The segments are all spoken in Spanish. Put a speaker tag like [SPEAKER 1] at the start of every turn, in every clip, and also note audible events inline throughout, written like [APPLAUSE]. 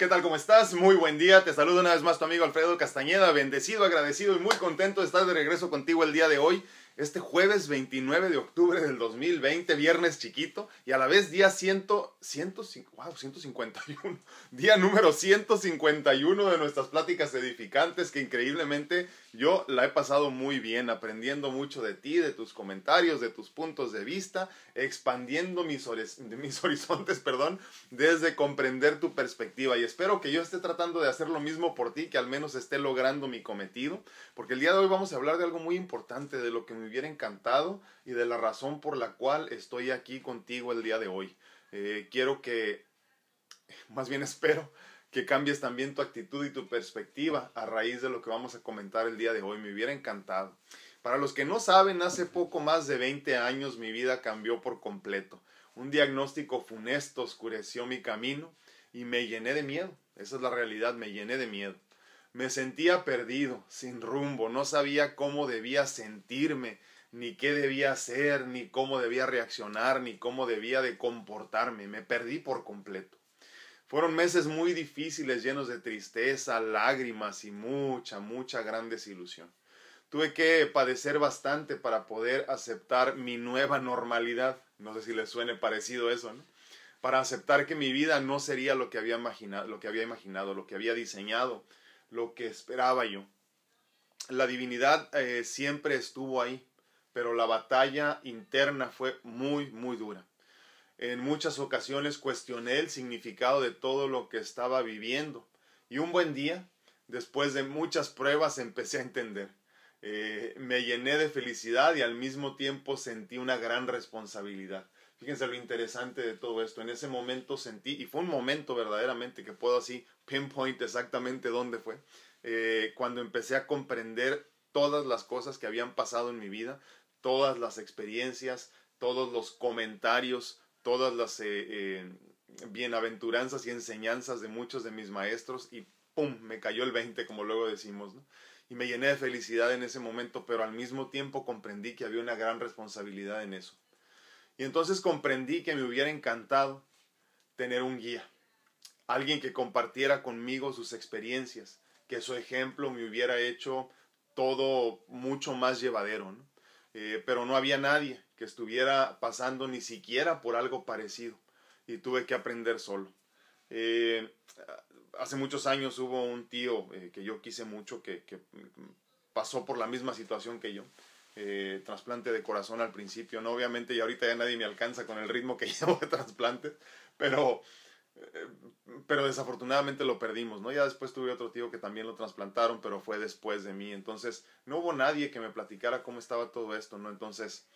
[SPEAKER 1] ¿Qué tal? ¿Cómo estás? Muy buen día. Te saludo una vez más tu amigo Alfredo Castañeda. Bendecido, agradecido y muy contento de estar de regreso contigo el día de hoy. Este jueves 29 de octubre del 2020, viernes chiquito, y a la vez día 100, 100, wow, 151, día número 151 de nuestras pláticas edificantes, que increíblemente yo la he pasado muy bien, aprendiendo mucho de ti, de tus comentarios, de tus puntos de vista, expandiendo mis, mis [LAUGHS] horizontes, perdón, desde comprender tu perspectiva. Y espero que yo esté tratando de hacer lo mismo por ti, que al menos esté logrando mi cometido, porque el día de hoy vamos a hablar de algo muy importante, de lo que me hubiera encantado y de la razón por la cual estoy aquí contigo el día de hoy. Eh, quiero que, [LAUGHS] más bien espero, que cambies también tu actitud y tu perspectiva a raíz de lo que vamos a comentar el día de hoy. Me hubiera encantado. Para los que no saben, hace poco más de 20 años mi vida cambió por completo. Un diagnóstico funesto oscureció mi camino y me llené de miedo. Esa es la realidad, me llené de miedo. Me sentía perdido, sin rumbo, no sabía cómo debía sentirme, ni qué debía hacer, ni cómo debía reaccionar, ni cómo debía de comportarme. Me perdí por completo. Fueron meses muy difíciles, llenos de tristeza, lágrimas y mucha, mucha gran desilusión. Tuve que padecer bastante para poder aceptar mi nueva normalidad. No sé si les suene parecido eso, ¿no? Para aceptar que mi vida no sería lo que había imaginado, lo que había imaginado, lo que había diseñado, lo que esperaba yo. La divinidad eh, siempre estuvo ahí, pero la batalla interna fue muy, muy dura. En muchas ocasiones cuestioné el significado de todo lo que estaba viviendo. Y un buen día, después de muchas pruebas, [LAUGHS] empecé a entender. Eh, me llené de felicidad y al mismo tiempo sentí una gran responsabilidad. Fíjense lo interesante de todo esto. En ese momento sentí, y fue un momento verdaderamente que puedo así pinpoint exactamente dónde fue, eh, cuando empecé a comprender todas las cosas que habían pasado en mi vida, todas las experiencias, todos los comentarios, todas las eh, eh, bienaventuranzas y enseñanzas de muchos de mis maestros y ¡pum! me cayó el 20, como luego decimos. Y me llené de felicidad en ese momento, pero al mismo tiempo comprendí que había una gran responsabilidad en eso. Y entonces comprendí que me hubiera encantado tener un guía, alguien que compartiera conmigo sus experiencias, que su ejemplo me hubiera hecho todo mucho más llevadero. Eh, pero no había nadie que estuviera pasando ni siquiera por algo parecido y tuve que aprender solo. Eh, hace muchos años hubo un tío eh, que yo quise mucho que, pasó por la misma situación que yo. Trasplante de corazón al principio, ¿no? Obviamente y ahorita ya nadie me alcanza con el ritmo que [LAUGHS] llevo de trasplantes, pero pero desafortunadamente lo perdimos, ¿no? Ya después tuve otro tío que también lo trasplantaron, pero fue después de mí. Entonces, no hubo nadie que me platicara cómo estaba todo esto, ¿no? Entonces,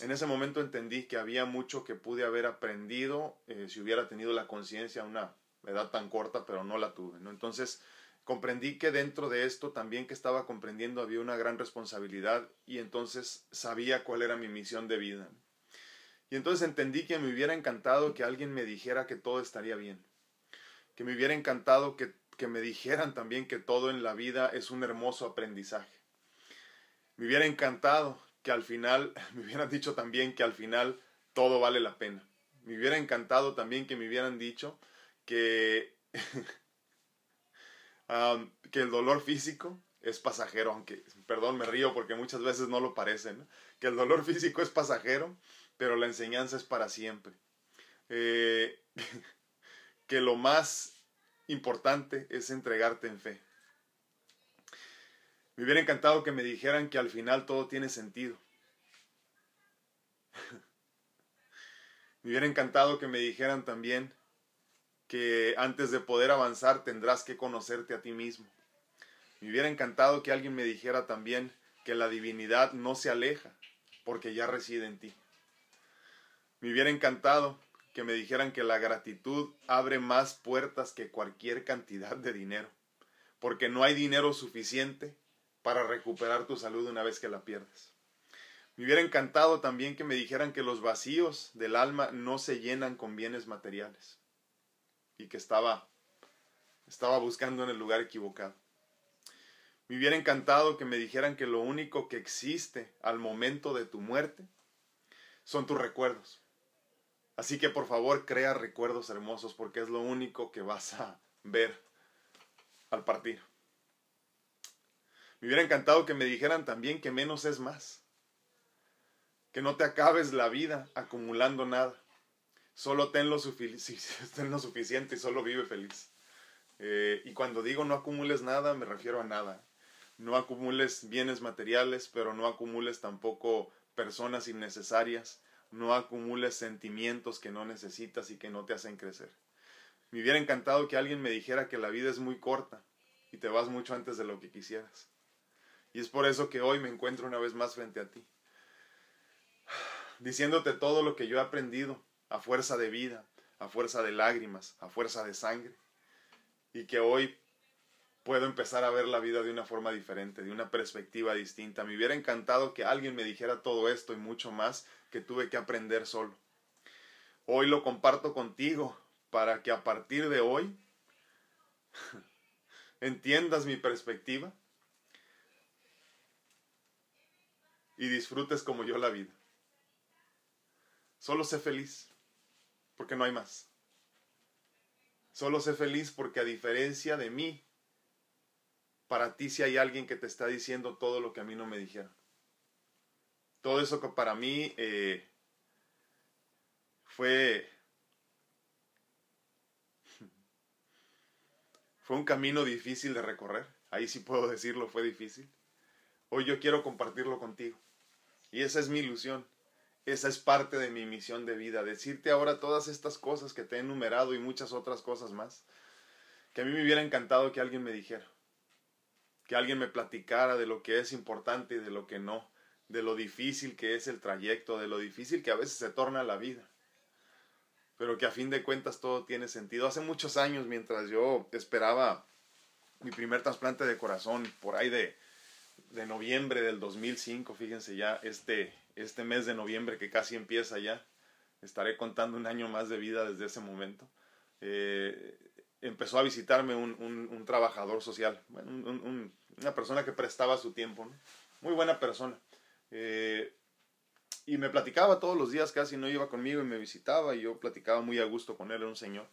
[SPEAKER 1] en ese momento entendí que había mucho que pude haber aprendido eh, si hubiera tenido la conciencia a una edad tan corta, pero no la tuve, ¿no? Entonces, comprendí que dentro de esto también que estaba comprendiendo había una gran responsabilidad y entonces sabía cuál era mi misión de vida. Y entonces entendí que me hubiera encantado que alguien me dijera que todo estaría bien. Que me hubiera encantado que, que me dijeran también que todo en la vida es un hermoso aprendizaje. Me hubiera encantado que al final, [LAUGHS] me hubieran dicho también que al final todo vale la pena. Me hubiera encantado también que me hubieran dicho que, [LAUGHS] que el dolor físico es pasajero, aunque, perdón, me río porque muchas veces no lo parece, ¿no? que el dolor [LAUGHS] físico es pasajero pero la enseñanza es para siempre. Eh, [LAUGHS] que lo más importante es entregarte en fe. Me hubiera encantado que me dijeran que al final todo tiene sentido. [LAUGHS] me hubiera encantado que me dijeran también que antes de poder avanzar tendrás que conocerte a ti mismo. Me hubiera encantado que alguien me dijera también que la divinidad no se aleja porque ya reside en ti. Me hubiera encantado que me dijeran que la gratitud abre más puertas que cualquier cantidad de dinero, porque no hay dinero suficiente para recuperar tu salud una vez que la pierdes. Me hubiera encantado también que me dijeran que los vacíos del alma no se llenan con bienes materiales y que estaba estaba buscando en el lugar equivocado. Me hubiera encantado que me dijeran que lo único que existe al momento de tu muerte son tus recuerdos. Así que por favor crea recuerdos hermosos porque es lo único que vas a ver al partir. Me hubiera encantado que me dijeran también que menos es más. Que no te acabes la vida acumulando nada. Solo [LAUGHS] ten lo, suficiente y solo vive feliz. Eh, y cuando digo no acumules nada, me refiero a nada. No acumules bienes materiales, pero no acumules tampoco personas innecesarias. No acumules sentimientos que no necesitas y que no te hacen crecer. Me hubiera encantado que alguien me dijera que la vida es muy corta y te vas mucho antes de lo que quisieras. Y es por eso que hoy me encuentro una vez más frente a ti, [SIGHS] diciéndote todo lo que yo he aprendido a fuerza de vida, a fuerza de lágrimas, a fuerza de sangre, y que hoy puedo empezar a ver la vida de una forma diferente, de una perspectiva distinta. Me hubiera encantado que alguien me dijera todo esto y mucho más que tuve que aprender solo. Hoy lo comparto contigo para que a partir de hoy [LAUGHS] entiendas mi perspectiva y disfrutes como yo la vida. Solo sé feliz, porque no hay más. Solo sé feliz porque a diferencia de mí, para ti si hay alguien que te está diciendo todo lo que a mí no me dijeron. Todo eso que para mí eh, fue, fue un camino difícil de recorrer. Ahí sí puedo decirlo, fue difícil. Hoy yo quiero compartirlo contigo. Y esa es mi ilusión. Esa es parte de mi misión de vida. Decirte ahora todas estas cosas que te he enumerado y muchas otras cosas más. Que a mí me hubiera encantado que alguien me dijera. Que alguien me platicara de lo que es importante y de lo que no. De lo difícil que es el trayecto, de lo difícil que a veces se torna la vida. Pero que a fin de cuentas todo tiene sentido. Hace muchos años, mientras yo esperaba mi primer trasplante de corazón, por ahí de de noviembre del 2005, fíjense ya, este, este mes de noviembre que casi empieza ya, estaré contando un año más de vida desde ese momento, eh, empezó a visitarme un, un, trabajador social, una persona que prestaba su tiempo, muy buena persona. Eh, y me platicaba todos los días, casi no iba conmigo y me visitaba y yo platicaba muy a gusto con él, era un señor,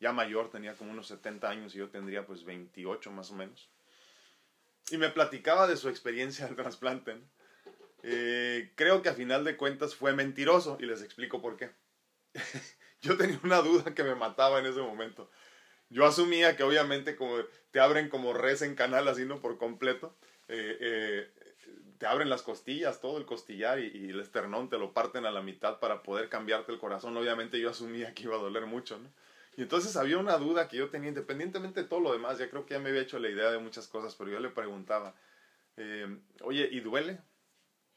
[SPEAKER 1] ya mayor, tenía como unos 70 años y yo tendría pues 28 más o menos y me platicaba de su experiencia del trasplante. Eh, creo que a final de cuentas fue mentiroso y les explico por qué. [LAUGHS] Yo tenía una duda que me mataba en ese momento. Yo asumía que obviamente como te abren como res en canal así, ¿no? Por completo. Eh, eh, te abren las costillas, todo el costillar y, el esternón te lo parten a la mitad para poder cambiarte el corazón. Obviamente yo asumía que iba a doler mucho, ¿no? Y entonces había una duda que yo tenía, independientemente de todo lo demás, ya creo que ya me había hecho la idea de muchas cosas, pero yo le preguntaba, oye, ¿y duele?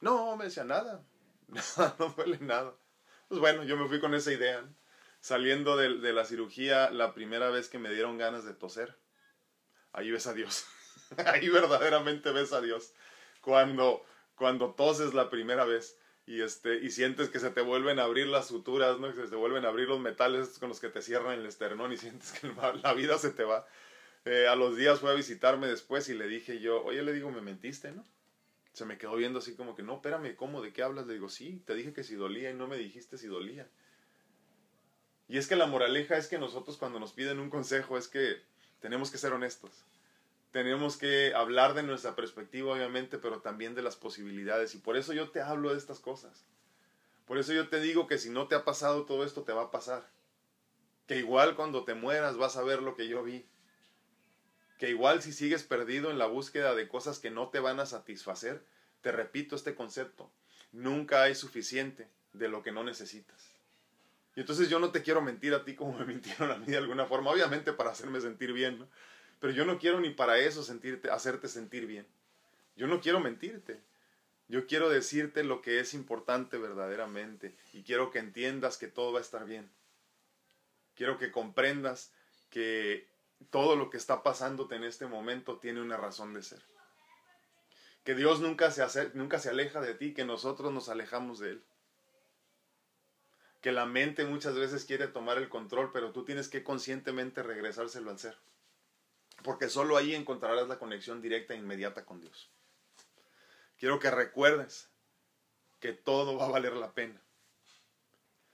[SPEAKER 1] No, me decía nada, [LAUGHS] nada, no duele nada. Pues bueno, yo me fui con esa idea. Saliendo de, de, la cirugía, la primera vez que me dieron ganas de toser, ahí ves a Dios. [LAUGHS] ahí verdaderamente ves a Dios. Cuando, cuando toses la primera vez y este y sientes que se te vuelven a abrir las suturas, ¿no? Que se te vuelven a abrir los metales con los que te cierran el esternón y [LAUGHS] sientes que la vida se te va. Eh, a los días fue a visitarme después y le dije yo, oye, le digo, me mentiste, ¿no? Se me quedó viendo así como que, no, espérame, ¿cómo? ¿De qué hablas? Le digo, sí, te dije que si dolía y no me dijiste si dolía. Y es que la moraleja es que nosotros cuando nos piden un consejo es que tenemos que ser honestos tenemos que hablar de nuestra perspectiva, obviamente, pero también de las posibilidades. Y por eso yo te hablo de estas cosas. Por eso yo te digo que si no te ha pasado todo esto, te va a pasar. Que igual cuando te mueras vas a ver lo que yo vi. Que igual si sigues perdido en la búsqueda de cosas que no te van a satisfacer, te repito este concepto. Nunca hay suficiente de lo que no necesitas. Y entonces yo no te quiero mentir a ti como me [LAUGHS] mintieron a mí de alguna forma, obviamente para hacerme sentir bien, ¿no? Pero yo no quiero ni para eso sentirte, hacerte sentir bien. Yo no quiero mentirte. Yo quiero decirte lo que es importante verdaderamente y quiero que entiendas que todo va a estar bien. Quiero que comprendas que todo lo que está pasándote en este momento tiene una razón de ser. Que Dios nunca se, nunca se aleja de ti, que nosotros nos alejamos de Él. Que la mente muchas veces quiere tomar el control, pero tú tienes que conscientemente regresárselo al ser porque solo ahí encontrarás la conexión directa e inmediata con Dios. Quiero que recuerdes que todo va a valer la pena.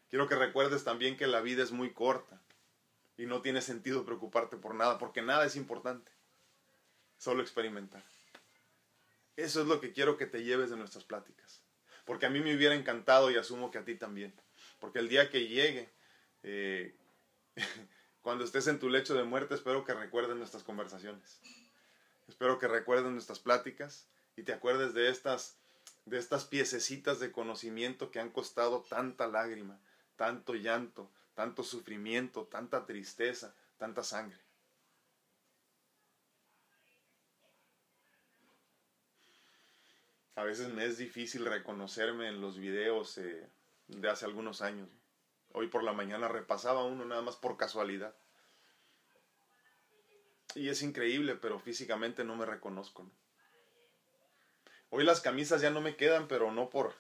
[SPEAKER 1] Quiero que recuerdes también que la vida es muy corta Y no tiene sentido preocuparte por nada, porque nada es importante. Solo experimentar. Eso es lo que quiero que te lleves de nuestras pláticas. Porque a mí me hubiera encantado y asumo que a ti también. Porque el día que llegue, eh, [LAUGHS] cuando estés en tu lecho de muerte, espero que recuerdes nuestras conversaciones. Espero que recuerdes nuestras pláticas y te acuerdes de estas, de estas piececitas de conocimiento que han costado tanta lágrima, tanto llanto, tanto sufrimiento, tanta tristeza, tanta sangre. A veces me es difícil reconocerme en los videos eh, de hace algunos años. Hoy por la mañana repasaba uno nada más por casualidad. Y es increíble, pero físicamente no me reconozco. Hoy las camisas ya no me quedan, pero no por,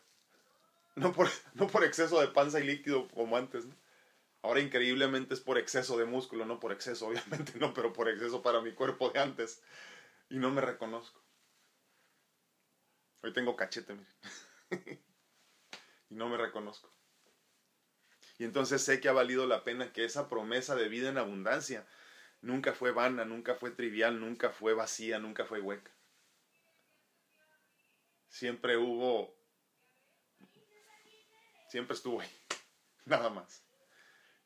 [SPEAKER 1] [LAUGHS] no por, no por exceso de panza y líquido como antes. Ahora increíblemente es por exceso de músculo, no por exceso, [LAUGHS] obviamente no, pero por exceso para mi cuerpo de antes. Y no me reconozco. Hoy tengo cachete, miren. [LAUGHS] y no me reconozco. Y entonces sé que ha valido la pena que esa promesa de vida en abundancia nunca fue vana, nunca fue trivial, nunca fue vacía, nunca fue hueca. Siempre hubo, siempre estuvo ahí, [LAUGHS] nada más.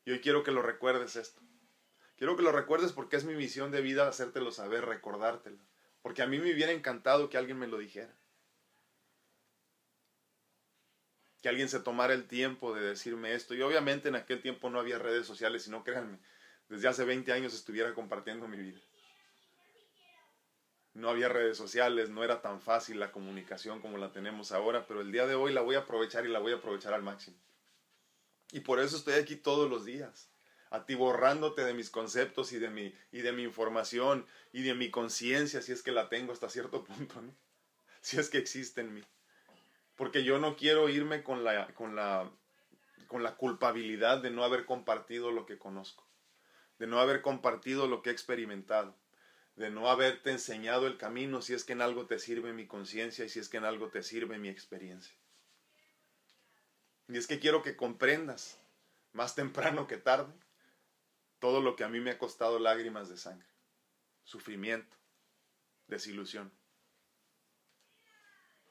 [SPEAKER 1] Y hoy quiero que lo recuerdes esto. Quiero que lo recuerdes porque es mi misión de vida hacértelo saber, recordártelo. Porque a mí me hubiera encantado que alguien me lo dijera. que alguien se tomara el tiempo de decirme esto. Y obviamente en aquel tiempo no había redes sociales, sino créanme, desde hace 20 años estuviera compartiendo mi vida. No había redes sociales, no era tan fácil la comunicación como la tenemos ahora, pero el día de hoy la voy a aprovechar y la voy a aprovechar al máximo. Y por eso estoy aquí todos los días, atiborrándote de mis conceptos y de mi, y de mi información y de mi conciencia, si es que la tengo hasta cierto [LAUGHS] punto, si es que existe en mí. Porque yo no quiero irme con la, con la, con la culpabilidad de no haber compartido lo que conozco, de no haber compartido lo que he experimentado, de no haberte enseñado el camino si es que en algo te sirve mi conciencia y si es que en algo te sirve mi experiencia. Y es que quiero que comprendas, más temprano que tarde, todo lo que a mí me ha costado lágrimas de sangre, sufrimiento, desilusión.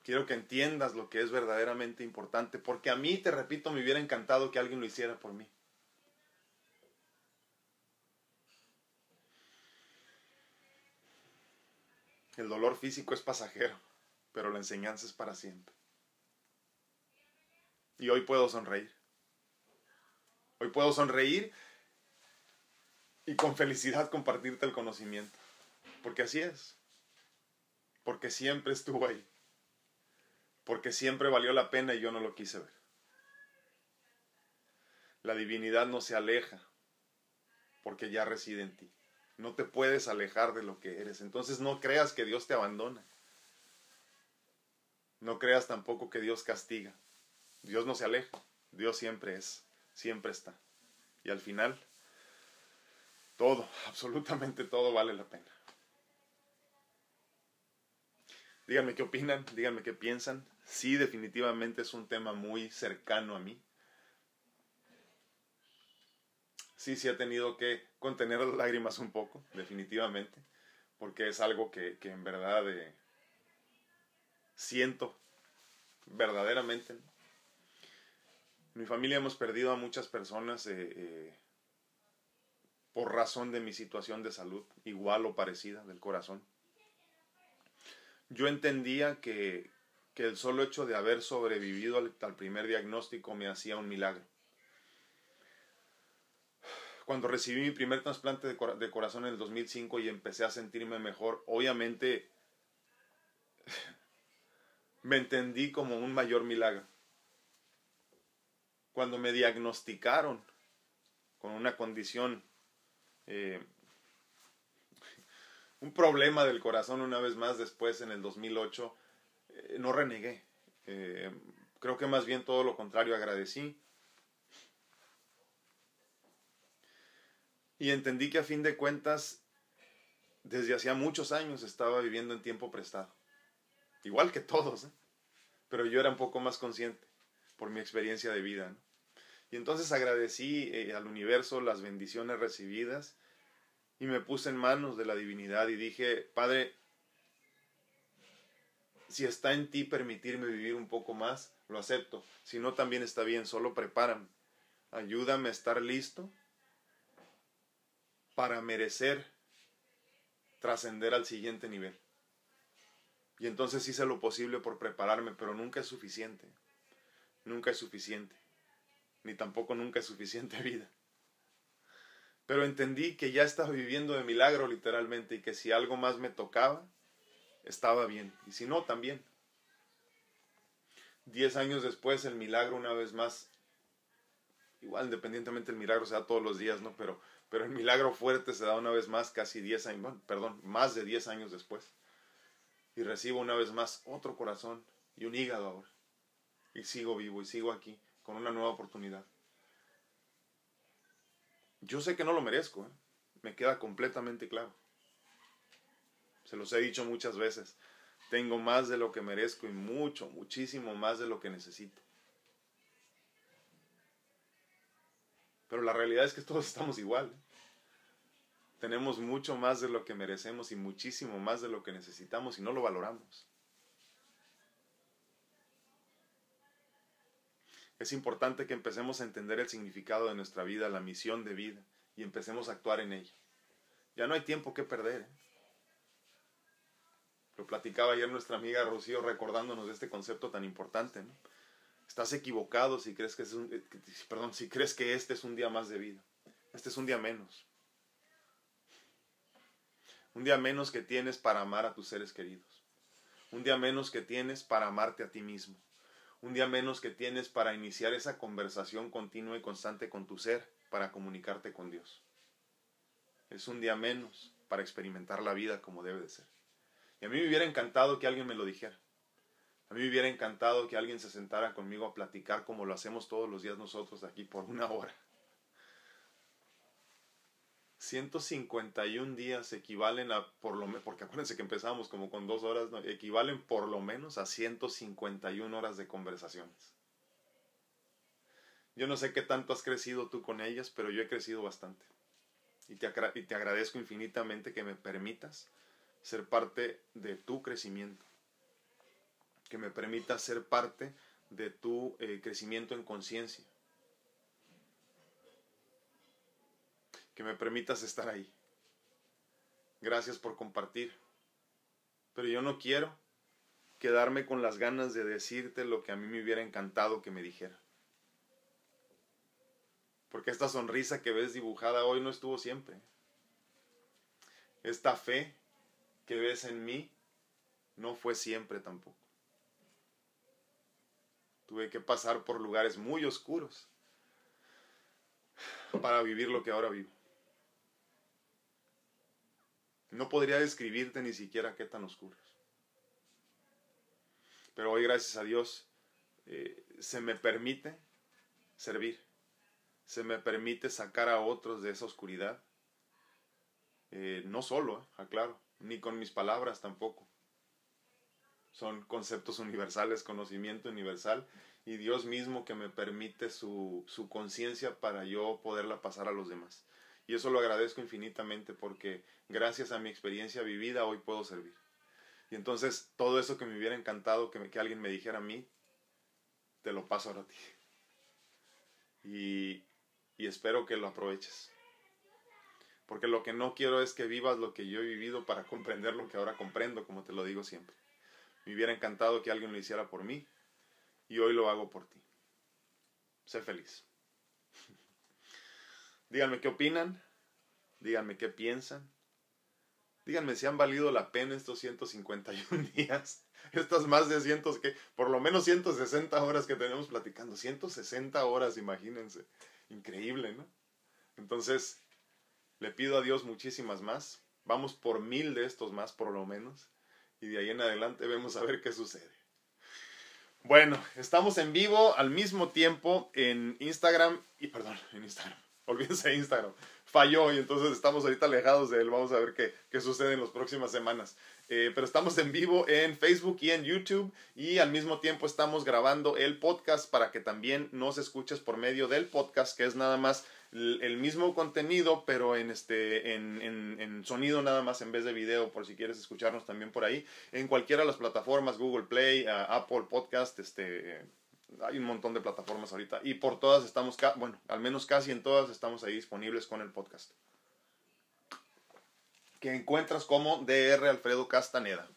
[SPEAKER 1] Quiero que entiendas lo que es verdaderamente importante, porque a mí, te repito, me hubiera encantado que alguien lo hiciera por mí. El dolor físico es pasajero, pero la enseñanza es para siempre. Y hoy puedo sonreír. Hoy puedo sonreír y con felicidad compartirte el conocimiento. Porque así es. Porque siempre estuvo ahí porque siempre valió la pena y yo no lo quise ver. La divinidad no se aleja porque ya reside en ti. No te puedes alejar de lo que eres. Entonces no creas que Dios te abandona. No creas tampoco que Dios castiga. Dios no se aleja. Dios siempre es, siempre está. Y al final, todo, [LAUGHS] absolutamente todo vale la pena. Díganme qué opinan, díganme qué piensan. Sí, definitivamente es un tema muy cercano a mí. Sí, sí he tenido que contener las lágrimas un poco, definitivamente, porque es algo que, en verdad eh, siento verdaderamente. En mi familia hemos perdido a muchas personas eh, eh, por razón de mi situación de salud, igual o parecida, del corazón yo entendía que, el solo hecho de haber sobrevivido al, primer diagnóstico me hacía un milagro. Cuando recibí mi primer trasplante de, de corazón en el 2005 y empecé a sentirme mejor, obviamente [LAUGHS] me entendí como un mayor milagro. Cuando me diagnosticaron con una condición eh, un problema del corazón una vez más después en el 2008, eh, no renegué. Eh, creo que más bien todo lo contrario, agradecí. Y entendí que a fin de cuentas, desde hacía muchos años estaba viviendo en tiempo prestado. Igual que todos, pero yo era un poco más consciente por mi experiencia de vida. Y entonces agradecí eh, al universo las bendiciones recibidas y me puse en manos de la divinidad y dije, Padre, si está en ti permitirme vivir un poco más, lo acepto. Si no, también está bien, solo prepárame. Ayúdame a estar listo para merecer trascender al siguiente nivel. Y entonces hice lo posible por prepararme, pero nunca es suficiente. Nunca es suficiente. Ni tampoco nunca es suficiente [LAUGHS] vida. Pero entendí que ya estaba viviendo de milagro literalmente y que si algo más me tocaba, estaba bien. Y si no, también. Diez años después, el milagro una vez más, igual independientemente el milagro se da todos los días, ¿no? Pero, pero el milagro fuerte se da una vez más casi diez años, perdón, más de diez años después. Y recibo una vez más otro corazón y un hígado ahora. Y sigo vivo y sigo aquí con una nueva oportunidad. Yo sé que no lo merezco, ¿eh? me queda completamente claro. Se los he dicho muchas veces. Tengo más de lo que merezco y mucho, muchísimo más de lo que necesito. Pero la realidad es que todos [LAUGHS] estamos igual. Tenemos mucho más de lo que merecemos y muchísimo más de lo que necesitamos y no lo valoramos. Es importante que empecemos a entender el significado de nuestra vida, la misión de vida, y empecemos a actuar en ella. Ya no hay tiempo que perder. ¿eh? Lo platicaba ayer nuestra amiga Rocío recordándonos de este concepto tan importante. Estás equivocado si crees que es un, eh, perdón, si crees que este es un día más de vida. Este es un día menos. Un día menos que tienes para amar a tus seres queridos. Un día menos que tienes para amarte a ti mismo un día menos que tienes para iniciar esa conversación continua y constante con tu ser, para comunicarte con Dios. Es un día menos para experimentar la vida como debe de ser. Y a mí me hubiera encantado que alguien me lo dijera. A mí me hubiera encantado que alguien se sentara conmigo a platicar como lo hacemos todos los días nosotros aquí por una hora. 151 días equivalen a, por lo menos, porque acuérdense que empezamos como con dos horas, equivalen por lo menos a 151 horas de conversaciones. Yo no sé qué tanto has crecido tú con ellas, pero yo he crecido bastante. Y te, y te agradezco infinitamente que me permitas ser parte de tu crecimiento. Que me permitas ser parte de tu eh, crecimiento en conciencia que me permitas estar ahí. Gracias por compartir. Pero yo no quiero quedarme con las ganas de decirte lo que a mí me hubiera encantado que me dijera. Porque esta sonrisa que ves dibujada hoy no estuvo siempre. Esta fe que ves en mí no fue siempre tampoco. Tuve que pasar por lugares muy oscuros para vivir lo que ahora vivo. No podría describirte ni siquiera qué tan oscuros. Pero hoy, gracias a Dios, eh, se me permite servir. Se me permite sacar a otros de esa oscuridad. Eh, no solo, eh, aclaro, ni con mis palabras tampoco. Son conceptos universales, conocimiento universal y Dios mismo que me permite su, su conciencia para yo poderla pasar a los demás. Y eso lo agradezco infinitamente porque gracias a mi experiencia vivida hoy puedo servir. Y entonces todo eso que me hubiera encantado que, que alguien me dijera a mí, te lo paso ahora a ti. Y, y espero que lo aproveches. Porque lo que no quiero es que vivas lo que yo he vivido para [LAUGHS] comprender lo que ahora comprendo, como te lo digo siempre. Me hubiera encantado que alguien lo hiciera por mí y hoy lo hago por ti. Sé feliz. Díganme qué opinan, díganme qué piensan, díganme si han valido la pena estos 151 [LAUGHS] días, estas más de cientos que, por lo menos 160 horas que tenemos platicando, 160 horas, imagínense, increíble, ¿no? Entonces, le pido a Dios muchísimas más, vamos por mil de estos más por lo menos, y de ahí en adelante vemos a ver qué sucede. Bueno, estamos en vivo al mismo tiempo en Instagram y perdón, en Instagram, olvídense de Instagram. Falló y entonces estamos ahorita alejados de él. Vamos a ver qué, qué sucede en las próximas semanas. Eh, pero estamos en vivo en Facebook y en YouTube y al mismo tiempo estamos grabando el podcast para que también nos escuches por medio del podcast, que es nada más el mismo contenido, pero en, este, en, en, sonido nada más en vez de video, por si quieres escucharnos también por ahí, en cualquiera de las plataformas, Google Play, Apple Podcast, este, hay un montón de plataformas ahorita y por todas estamos, bueno, al menos casi en todas estamos ahí disponibles con el podcast. Que encuentras como DR Alfredo Castaneda.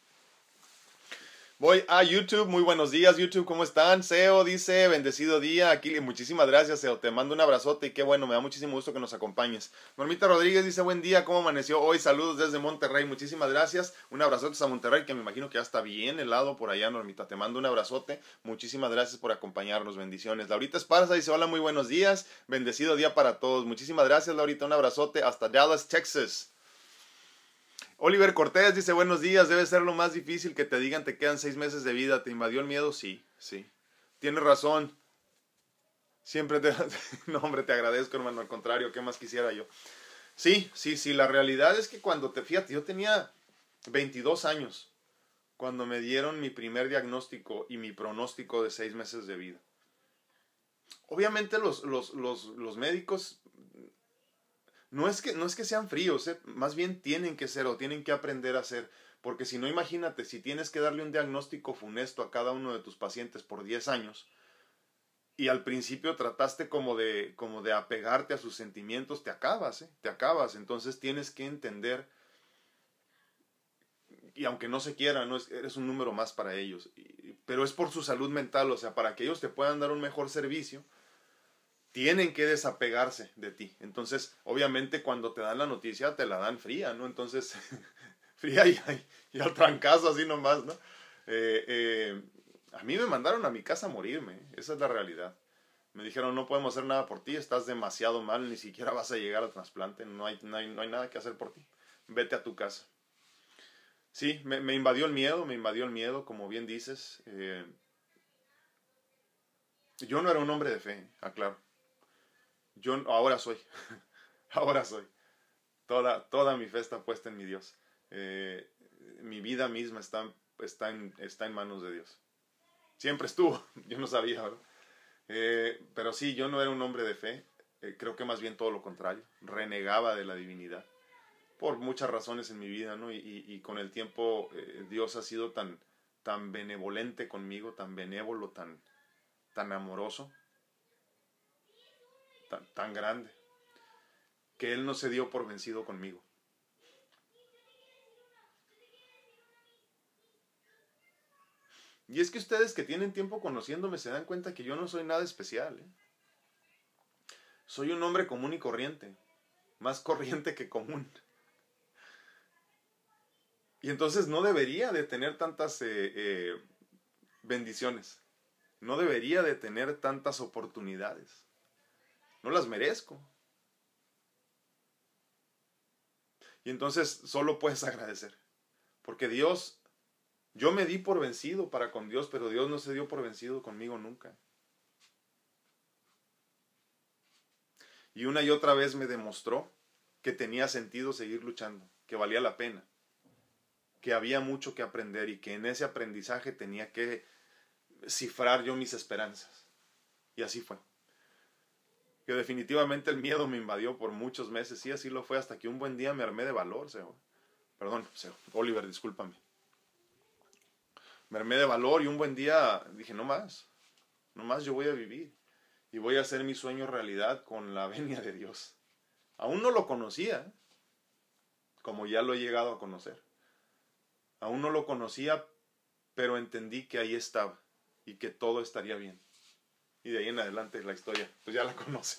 [SPEAKER 1] Voy a YouTube, muy buenos días YouTube, ¿cómo están? Seo dice, bendecido día, aquí muchísimas gracias Seo, te mando un abrazote y qué bueno, me da muchísimo gusto que nos acompañes. Normita Rodríguez dice, buen día, ¿cómo amaneció hoy? Saludos desde Monterrey, muchísimas gracias, un abrazote a Monterrey, que me imagino que ya está bien helado por allá, Normita, te mando un abrazote, muchísimas gracias por acompañarnos, bendiciones. Laurita Esparza dice, hola, muy buenos días, bendecido día para todos, muchísimas gracias Laurita, un abrazote hasta Dallas, Texas. Oliver Cortés dice, buenos días, debe ser lo más difícil que te digan te quedan seis meses de vida, ¿te invadió el miedo? Sí, sí. Tienes razón. Siempre te... [LAUGHS] no, hombre, te agradezco, hermano, al contrario, ¿qué más quisiera yo? Sí, sí, sí, la realidad es que cuando te, fíjate, yo tenía 22 años cuando me dieron mi primer diagnóstico y mi pronóstico de seis meses de vida. Obviamente los, los, los, los médicos no es que, no es que sean fríos, ¿eh? más bien tienen que ser o tienen que aprender a ser. Porque si no, imagínate, si tienes que darle un diagnóstico funesto a cada uno de tus pacientes por 10 años y al principio trataste como de, como de apegarte a sus sentimientos, te acabas, ¿eh? te acabas. Entonces tienes que entender, y aunque no se quiera, no es, eres un número más para ellos, pero es por su salud mental, o sea, para que ellos te puedan dar un mejor servicio tienen que desapegarse de ti. Entonces, obviamente cuando te dan la noticia, te la dan fría, ¿no? Entonces, [LAUGHS] fría y, al trancazo así nomás, ¿no? Eh, eh, a mí me mandaron a mi casa a morirme, esa es la realidad. Me dijeron, no podemos hacer nada por ti, estás demasiado mal, ni siquiera vas a llegar al trasplante, no hay, no hay, no hay nada que hacer por ti, vete a tu casa. Sí, me, me, invadió el miedo, me invadió el miedo, como bien dices. Eh, yo no era un hombre de fe, aclaro. Yo ahora soy, [LAUGHS] ahora soy. Toda, toda mi fe está puesta en mi Dios. Eh, mi vida misma está, está, en, está en manos de Dios. Siempre estuvo, [LAUGHS] yo no sabía, eh, pero sí, yo no era un hombre de fe, eh, creo que más bien todo lo contrario, renegaba de la divinidad, por muchas razones en mi vida, ¿no? Y, y, con el tiempo Dios ha sido tan, tan benevolente conmigo, tan benévolo, tan, tan amoroso, tan, grande que Él no se dio por vencido conmigo. Y es que ustedes que tienen tiempo conociéndome se dan cuenta que yo no soy nada especial. ¿eh? Soy un hombre común y corriente, más corriente que común. Y entonces no debería de tener tantas eh, eh, bendiciones, no debería de tener tantas oportunidades. No las merezco. Y entonces solo puedes [LAUGHS] agradecer. Porque Dios, yo me di por vencido para con Dios, pero Dios no se dio por vencido conmigo nunca. Y una y otra vez me demostró que tenía sentido seguir luchando, que valía la pena, que había mucho que aprender y que en ese aprendizaje tenía que cifrar yo mis esperanzas. Y así fue que definitivamente el miedo me invadió por muchos meses, sí, así lo fue, hasta que un buen día me armé de valor, Seo. Perdón, Seo. Oliver, discúlpame. Me armé de valor y un buen día dije, no más, no más yo voy a vivir y voy a hacer mi sueño realidad con la venia de Dios. Aún no lo conocía, como ya lo he llegado a conocer. Aún no lo conocía, pero entendí que ahí estaba y que todo estaría bien. Y de ahí en adelante la historia, pues ya la [LAUGHS] conoce.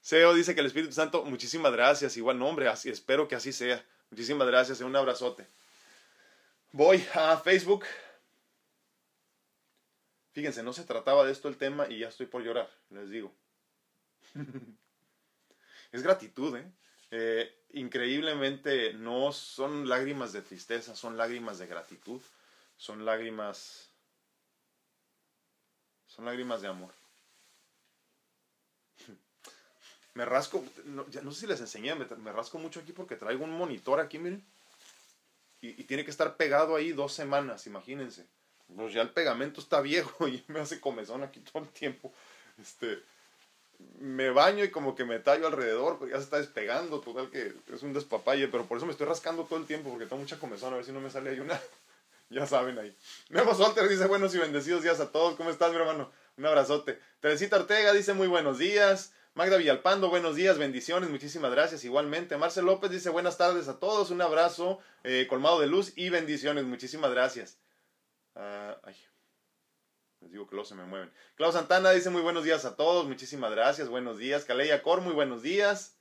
[SPEAKER 1] Seo dice que el Espíritu Santo, muchísimas gracias, igual nombre, así, espero que así sea. Muchísimas gracias, un abrazote. Voy a Facebook. Fíjense, no se trataba de esto el tema y ya estoy por llorar, les digo. [LAUGHS] es gratitud, ¿eh? ¿eh? Increíblemente no son lágrimas de tristeza, son lágrimas de gratitud, son lágrimas son lágrimas de amor. [LAUGHS] Me rasco, no, no sé si les enseñé, me, rasco mucho aquí porque traigo un monitor aquí, miren. Y, y, tiene que estar pegado ahí dos semanas, imagínense. Pues ya el pegamento está [LAUGHS] viejo y me hace comezón aquí todo el tiempo. Este, me baño y como que me tallo alrededor, porque ya se está despegando, total que es un despapalle, pero por eso me estoy rascando todo el tiempo, porque tengo mucha comezón, a ver si no me sale ahí una. Ya saben ahí. Memo Solter dice buenos y bendecidos días a todos, ¿cómo estás mi hermano? Un abrazote. Teresita Ortega dice muy buenos días. Magda Villalpando, buenos días, bendiciones, muchísimas gracias. Igualmente, Marcel López dice buenas tardes a todos, un abrazo eh, colmado de luz y bendiciones, muchísimas gracias. Uh, ay, les digo que los se me mueven. Clau Santana dice muy buenos días a todos, muchísimas gracias, buenos días. Caleya Cor, muy buenos días.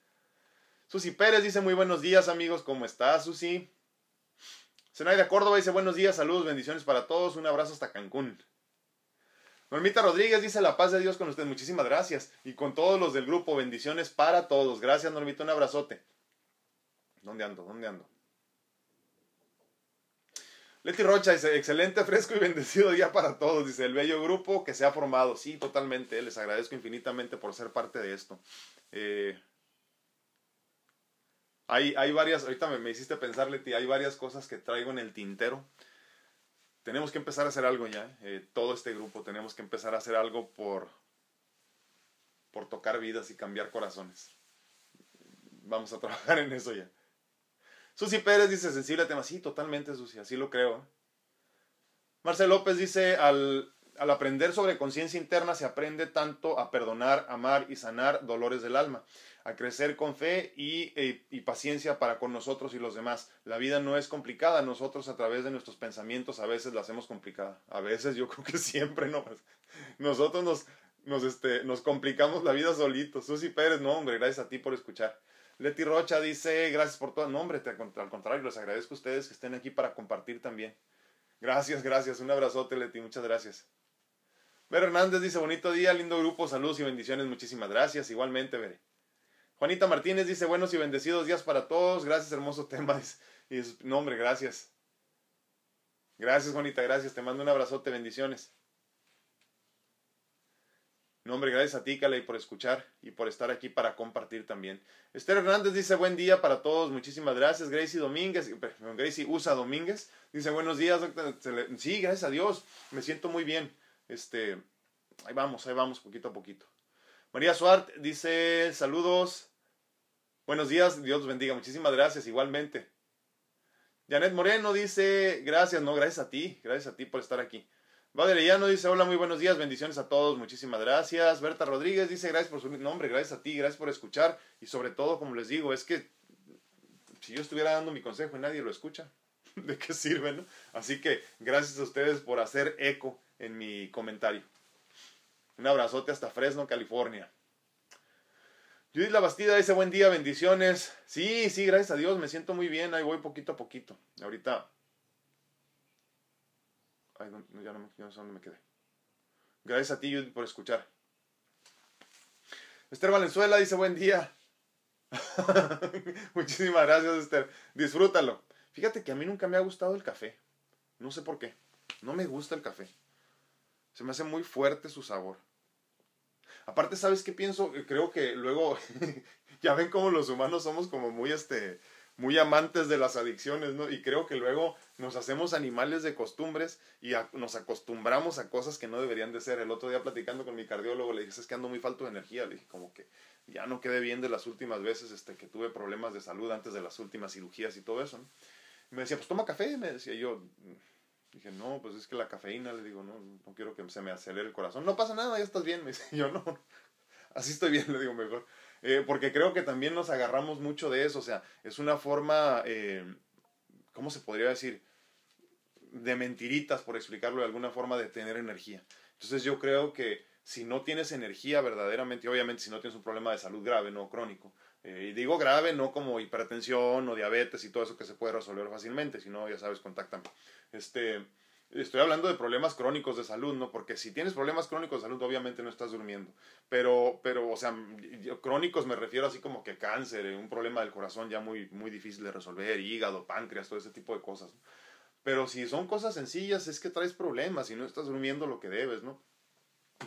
[SPEAKER 1] Susi Pérez dice muy buenos días amigos, ¿cómo estás Susi? Zenaida Córdoba dice buenos días, saludos, bendiciones para todos, un abrazo hasta Cancún. Normita Rodríguez dice la paz de Dios con usted, muchísimas gracias. Y con todos los del grupo, bendiciones para todos. Gracias Normita, un abrazote. ¿Dónde ando? ¿Dónde ando? Leti Rocha dice, excelente, fresco y bendecido día para todos, dice el bello grupo que se ha formado. Sí, totalmente, les agradezco infinitamente por ser parte de esto. Eh, hay, varias, ahorita me, me hiciste pensar, Leti, hay varias cosas que traigo en el tintero tenemos que empezar a hacer algo ya, eh, todo este grupo, tenemos que empezar a hacer algo por, por tocar vidas y cambiar corazones. Vamos a [LAUGHS] trabajar en eso ya. Susi Pérez dice, sensible tema, sí, totalmente Susi, así lo creo. ¿eh? Marcel López dice, al, al aprender sobre conciencia interna se aprende tanto a perdonar, amar y sanar dolores del alma a crecer con fe eh, y, paciencia para con nosotros y los demás. La vida no es complicada, nosotros a través de nuestros pensamientos a veces la hacemos complicada. A veces yo [LAUGHS] creo que siempre no. Nosotros nos, nos, este, nos complicamos la vida solitos. Susi Pérez, no hombre, gracias a ti por escuchar. Leti Rocha dice, gracias por todo. No hombre, al contrario, les agradezco a ustedes que estén aquí para compartir también. Gracias, gracias. Un abrazote, Leti, muchas gracias. Ver Hernández dice, bonito día, lindo grupo, saludos y bendiciones, muchísimas gracias. Igualmente, Veré. Juanita Martínez dice, buenos y bendecidos días para todos. Gracias, hermoso tema. [LAUGHS] Y no, hombre, gracias. Gracias, Juanita, gracias. Te mando un abrazote, bendiciones. No, hombre, gracias a ti, Caley, por escuchar y por estar aquí para compartir también. Esther Hernández dice, buen día para todos, muchísimas gracias. Gracie Domínguez, Gracie Usa Domínguez, dice, buenos días, doctor. Sí, gracias a Dios, me siento muy bien. Este, ahí vamos, ahí vamos, poquito a poquito. María Suart dice, saludos. Buenos días, Dios bendiga. Muchísimas gracias, igualmente. Janet Moreno dice, gracias, no, gracias a ti, gracias a ti por estar aquí. Valeriano dice, hola, muy buenos días, bendiciones a todos, muchísimas gracias. Berta Rodríguez dice, gracias por su nombre, gracias a ti, gracias por escuchar. Y sobre todo, como les digo, es que si yo estuviera dando mi consejo y nadie lo escucha, [LAUGHS] ¿de qué sirve, no? Así que gracias a ustedes por hacer eco en mi comentario. Un abrazote hasta Fresno, California. Judith La Bastida dice buen día, bendiciones. Sí, sí, gracias a Dios, me siento muy bien, ahí voy poquito a poquito. Ahorita... Ay, no, ya, no, sé dónde me quedé. Gracias a ti, Judith, por escuchar. Esther Valenzuela dice buen día. [LAUGHS] Muchísimas gracias, Esther. Disfrútalo. Fíjate que a mí nunca me ha gustado el café. No sé por qué. No me gusta el café. Se me hace muy fuerte su sabor. Aparte, ¿sabes qué pienso? Creo que luego, [LAUGHS] ya ven cómo los humanos somos como muy, este, muy amantes de las adicciones, ¿no? Y creo que luego nos hacemos animales de costumbres y nos acostumbramos a cosas que no deberían de ser. El otro día platicando con mi cardiólogo le dije, es que ando muy falto de energía. Le dije, como que ya no quedé bien de las últimas veces este, que tuve problemas de salud antes de las últimas cirugías y todo eso, ¿no? me decía, pues toma café, me decía yo. Dije, no, pues es que la cafeína, le digo, no, no quiero que se me acelere el corazón. No pasa nada, ya estás bien. Me dice, [LAUGHS] yo no, así estoy bien, le digo mejor. Eh, porque creo que también nos agarramos mucho de eso, o sea, es una forma, eh, ¿cómo se podría decir? De mentiritas, por explicarlo de alguna forma, de tener energía. Entonces yo creo que si no tienes energía verdaderamente, obviamente si no tienes un problema de salud grave, no crónico, eh, y digo grave, no como hipertensión o diabetes y todo eso que se puede resolver fácilmente, si no, ya sabes, contáctame. Este, estoy hablando de problemas crónicos de salud, ¿no? Porque si tienes problemas crónicos de salud, obviamente no estás durmiendo. Pero, pero o sea, crónicos me refiero así como que cáncer, un problema del corazón ya muy, muy difícil de resolver, hígado, páncreas, todo ese tipo de cosas. Pero si son cosas sencillas, es que traes problemas y no estás durmiendo lo que debes, ¿no?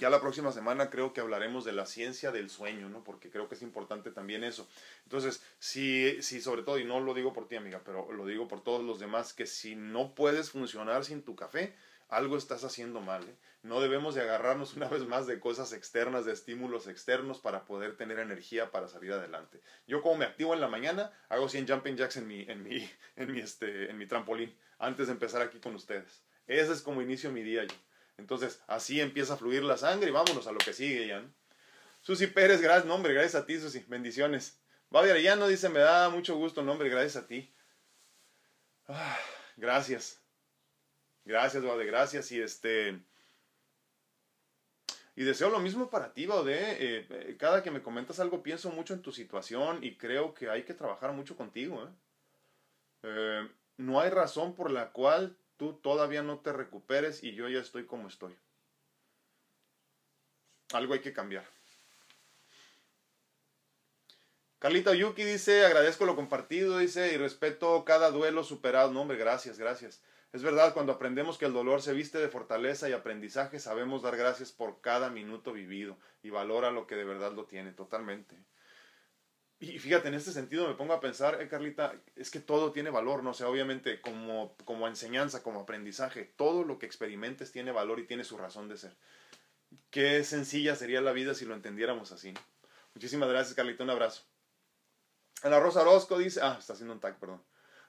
[SPEAKER 1] Ya la próxima semana creo que hablaremos de la ciencia del sueño, ¿no? Porque creo que es importante también eso. Entonces, si, si sobre todo, y no lo digo por ti, amiga, pero lo digo por todos los demás, que si no puedes funcionar sin tu café, algo estás haciendo mal. ¿eh? No debemos de agarrarnos una vez más de cosas externas, de estímulos externos para poder tener energía para salir adelante. Yo como me activo en la mañana, hago 100 jumping jacks en mi, en mi, en mi, este, en mi trampolín antes de empezar aquí con ustedes. Ese es como inicio mi día yo. Entonces, así empieza a fluir la sangre y vámonos a lo que sigue ya. Susi Pérez, gracias, nombre, gracias a ti, Susi, bendiciones. Babi Arellano dice, me da mucho gusto, nombre, gracias a ti. Ah, gracias. Gracias, Baude, gracias. Y este. Y deseo lo mismo para ti, Baude. Eh, eh, cada que me comentas algo pienso mucho en tu situación y creo que hay que trabajar mucho contigo. Eh, no hay razón por la cual tú todavía no te recuperes y yo ya estoy como estoy. Algo hay que cambiar. Carlita Yuki dice, agradezco lo compartido, dice, y respeto cada duelo superado. No, hombre, gracias, gracias. Es verdad, cuando aprendemos que el dolor se viste de fortaleza y aprendizaje, sabemos dar gracias por cada minuto vivido y valora lo que de verdad lo tiene, totalmente. Y fíjate, en este sentido me pongo a pensar, eh, Carlita, es que todo tiene valor, ¿no? O sea, obviamente como, como enseñanza, como aprendizaje, todo lo que experimentes tiene valor y tiene su razón de ser. Qué sencilla sería la vida si lo entendiéramos así. Muchísimas gracias, Carlita, un abrazo. Ana Rosa Orozco dice, ah, está haciendo un tag, perdón.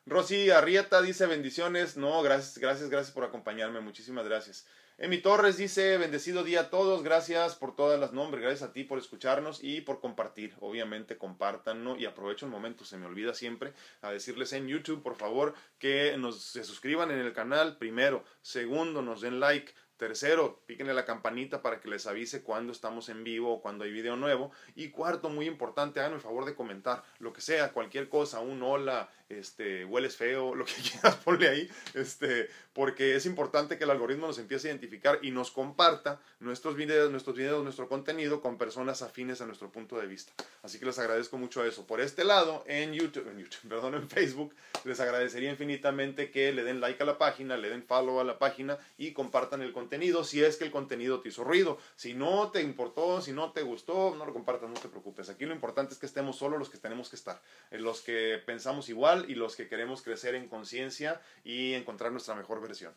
[SPEAKER 1] Rosy Arrieta dice bendiciones. No, gracias, gracias, gracias por acompañarme. Muchísimas gracias. Emi Torres dice bendecido día a todos. Gracias por todas las nombres. Gracias a ti por escucharnos y por compartir. Obviamente compártanlo y aprovecho el momento. Se me olvida siempre a decirles en YouTube, por favor, que nos se suscriban en el canal. Primero. Segundo, nos den like. Tercero, píquenle la campanita para que les avise cuando estamos en vivo o cuando hay video nuevo. Y cuarto, muy importante, hagan el favor de comentar lo que sea, cualquier cosa, un hola, este, hueles feo, [LAUGHS] lo que quieras, ponle ahí, este, porque es importante que el algoritmo nos empiece a identificar y nos comparta nuestros videos, nuestros videos, nuestro contenido con personas afines a nuestro punto de vista. Así que les agradezco mucho eso. Por este lado, en YouTube, en YouTube, [LAUGHS] perdón, en Facebook, les agradecería infinitamente que le den like a la página, le den follow a la página y compartan el contenido si es que el contenido te hizo ruido. Si no te importó, si no te gustó, no lo compartas, no te preocupes. Aquí lo importante es que estemos solo los que tenemos que estar, los que pensamos igual y los que queremos crecer en conciencia y encontrar nuestra mejor versión.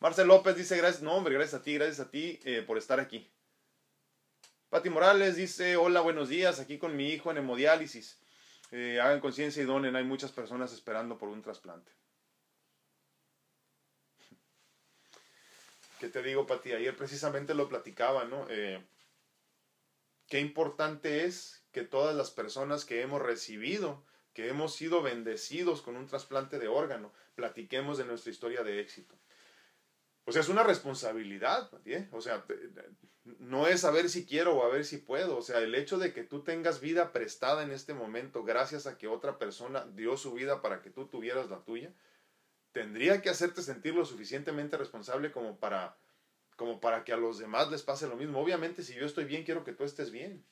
[SPEAKER 1] Marcel López dice, gracias, no hombre, gracias a ti, gracias a ti eh, por estar aquí. Pati Morales dice, hola, buenos días, aquí con mi hijo en hemodiálisis. Eh, hagan conciencia y donen, hay muchas personas esperando por un trasplante. ¿Qué te digo, Pati? Ayer precisamente lo platicaba, ¿no? Eh, qué importante es que todas las personas que hemos recibido que hemos sido bendecidos con un trasplante de órgano, platiquemos de nuestra historia de éxito. O sea, es una responsabilidad, ¿eh? o sea, no es a ver si quiero o a ver si puedo, o sea, el hecho de que tú tengas vida prestada en este momento gracias a que otra persona dio su vida para que tú tuvieras la tuya, tendría que hacerte sentir lo suficientemente responsable como para como para que a los demás les pase lo mismo. Obviamente, si yo estoy bien, quiero que tú estés bien.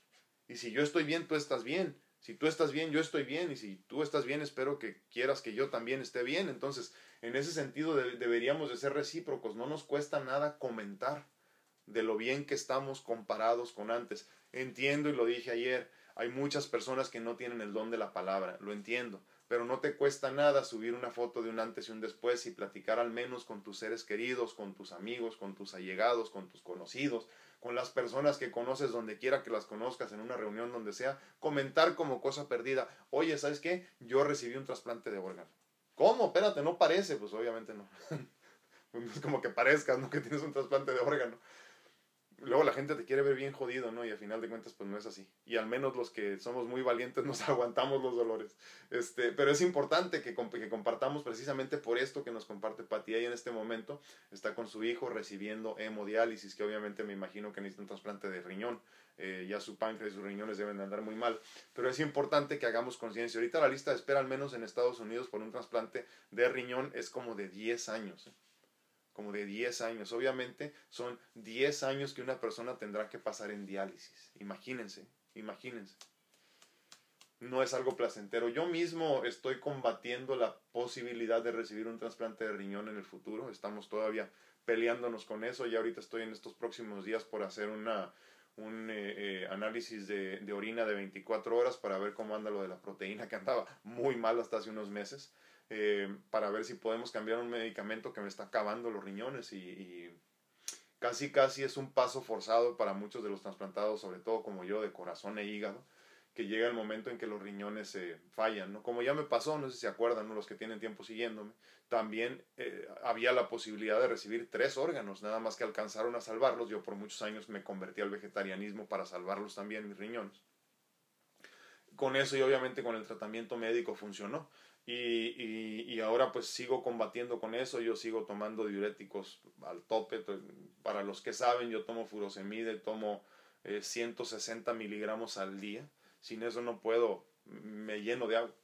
[SPEAKER 1] Y si yo estoy bien, tú estás bien. Si tú estás bien, yo estoy bien, y si tú estás bien, espero que quieras que yo también esté bien. Entonces, en ese sentido deberíamos de ser recíprocos. No nos cuesta nada comentar de lo bien que estamos comparados con antes. Entiendo y lo dije ayer, hay muchas personas que no tienen el don de la palabra, lo entiendo, pero no te cuesta nada subir una foto de un antes y un después y platicar al menos con tus seres queridos, con tus amigos, con tus allegados, con tus conocidos, con las personas que conoces donde quiera que las conozcas, en una reunión donde sea, comentar como cosa perdida, oye, ¿sabes qué? Yo recibí un trasplante de órgano. ¿Cómo? Espérate, no parece, pues obviamente no. [LAUGHS] es como que parezcas, ¿no? Que tienes un trasplante de órgano luego la gente te quiere ver bien jodido, ¿no? Y al final de cuentas, pues no es así. Y al menos los que somos muy valientes [LAUGHS] nos aguantamos los dolores. Este, pero es importante que, que compartamos precisamente por esto que nos comparte Pati. Ella en este momento está con su hijo recibiendo hemodiálisis, que obviamente me imagino que necesita un trasplante de riñón. Eh, ya su páncreas y sus riñones deben de andar muy mal. Pero es importante que hagamos conciencia. Ahorita la lista de espera, al menos en Estados Unidos, por un trasplante de riñón es como de 10 años. ¿eh? Como de 10 años. Obviamente son 10 años que una persona tendrá que pasar en diálisis. Imagínense, imagínense. No es algo placentero. Yo mismo estoy combatiendo la posibilidad de recibir un trasplante de riñón en el futuro. Estamos todavía peleándonos con eso y ahorita estoy en estos próximos días por hacer una, un eh, eh, análisis de, de, orina de 24 horas para ver cómo anda lo de la proteína que andaba muy mal hasta hace unos meses, eh, para ver si podemos cambiar un medicamento que me está acabando los riñones y, casi casi es un paso forzado para muchos de los trasplantados, sobre todo como yo, de corazón e hígado, que llega el momento en que los riñones se fallan, ¿no? Como ya me pasó, no sé si se acuerdan, los que tienen tiempo siguiéndome, también eh, había la posibilidad de recibir tres órganos, nada más que alcanzaron a salvarlos. Yo por muchos años me convertí al vegetarianismo para salvarlos también mis riñones. Con eso y obviamente con el tratamiento médico funcionó. Y, y, y, ahora pues sigo combatiendo con eso, yo sigo tomando diuréticos al tope. Para los que saben, yo tomo furosemide, tomo eh, 160 miligramos al día. Sin eso no puedo, me lleno de agua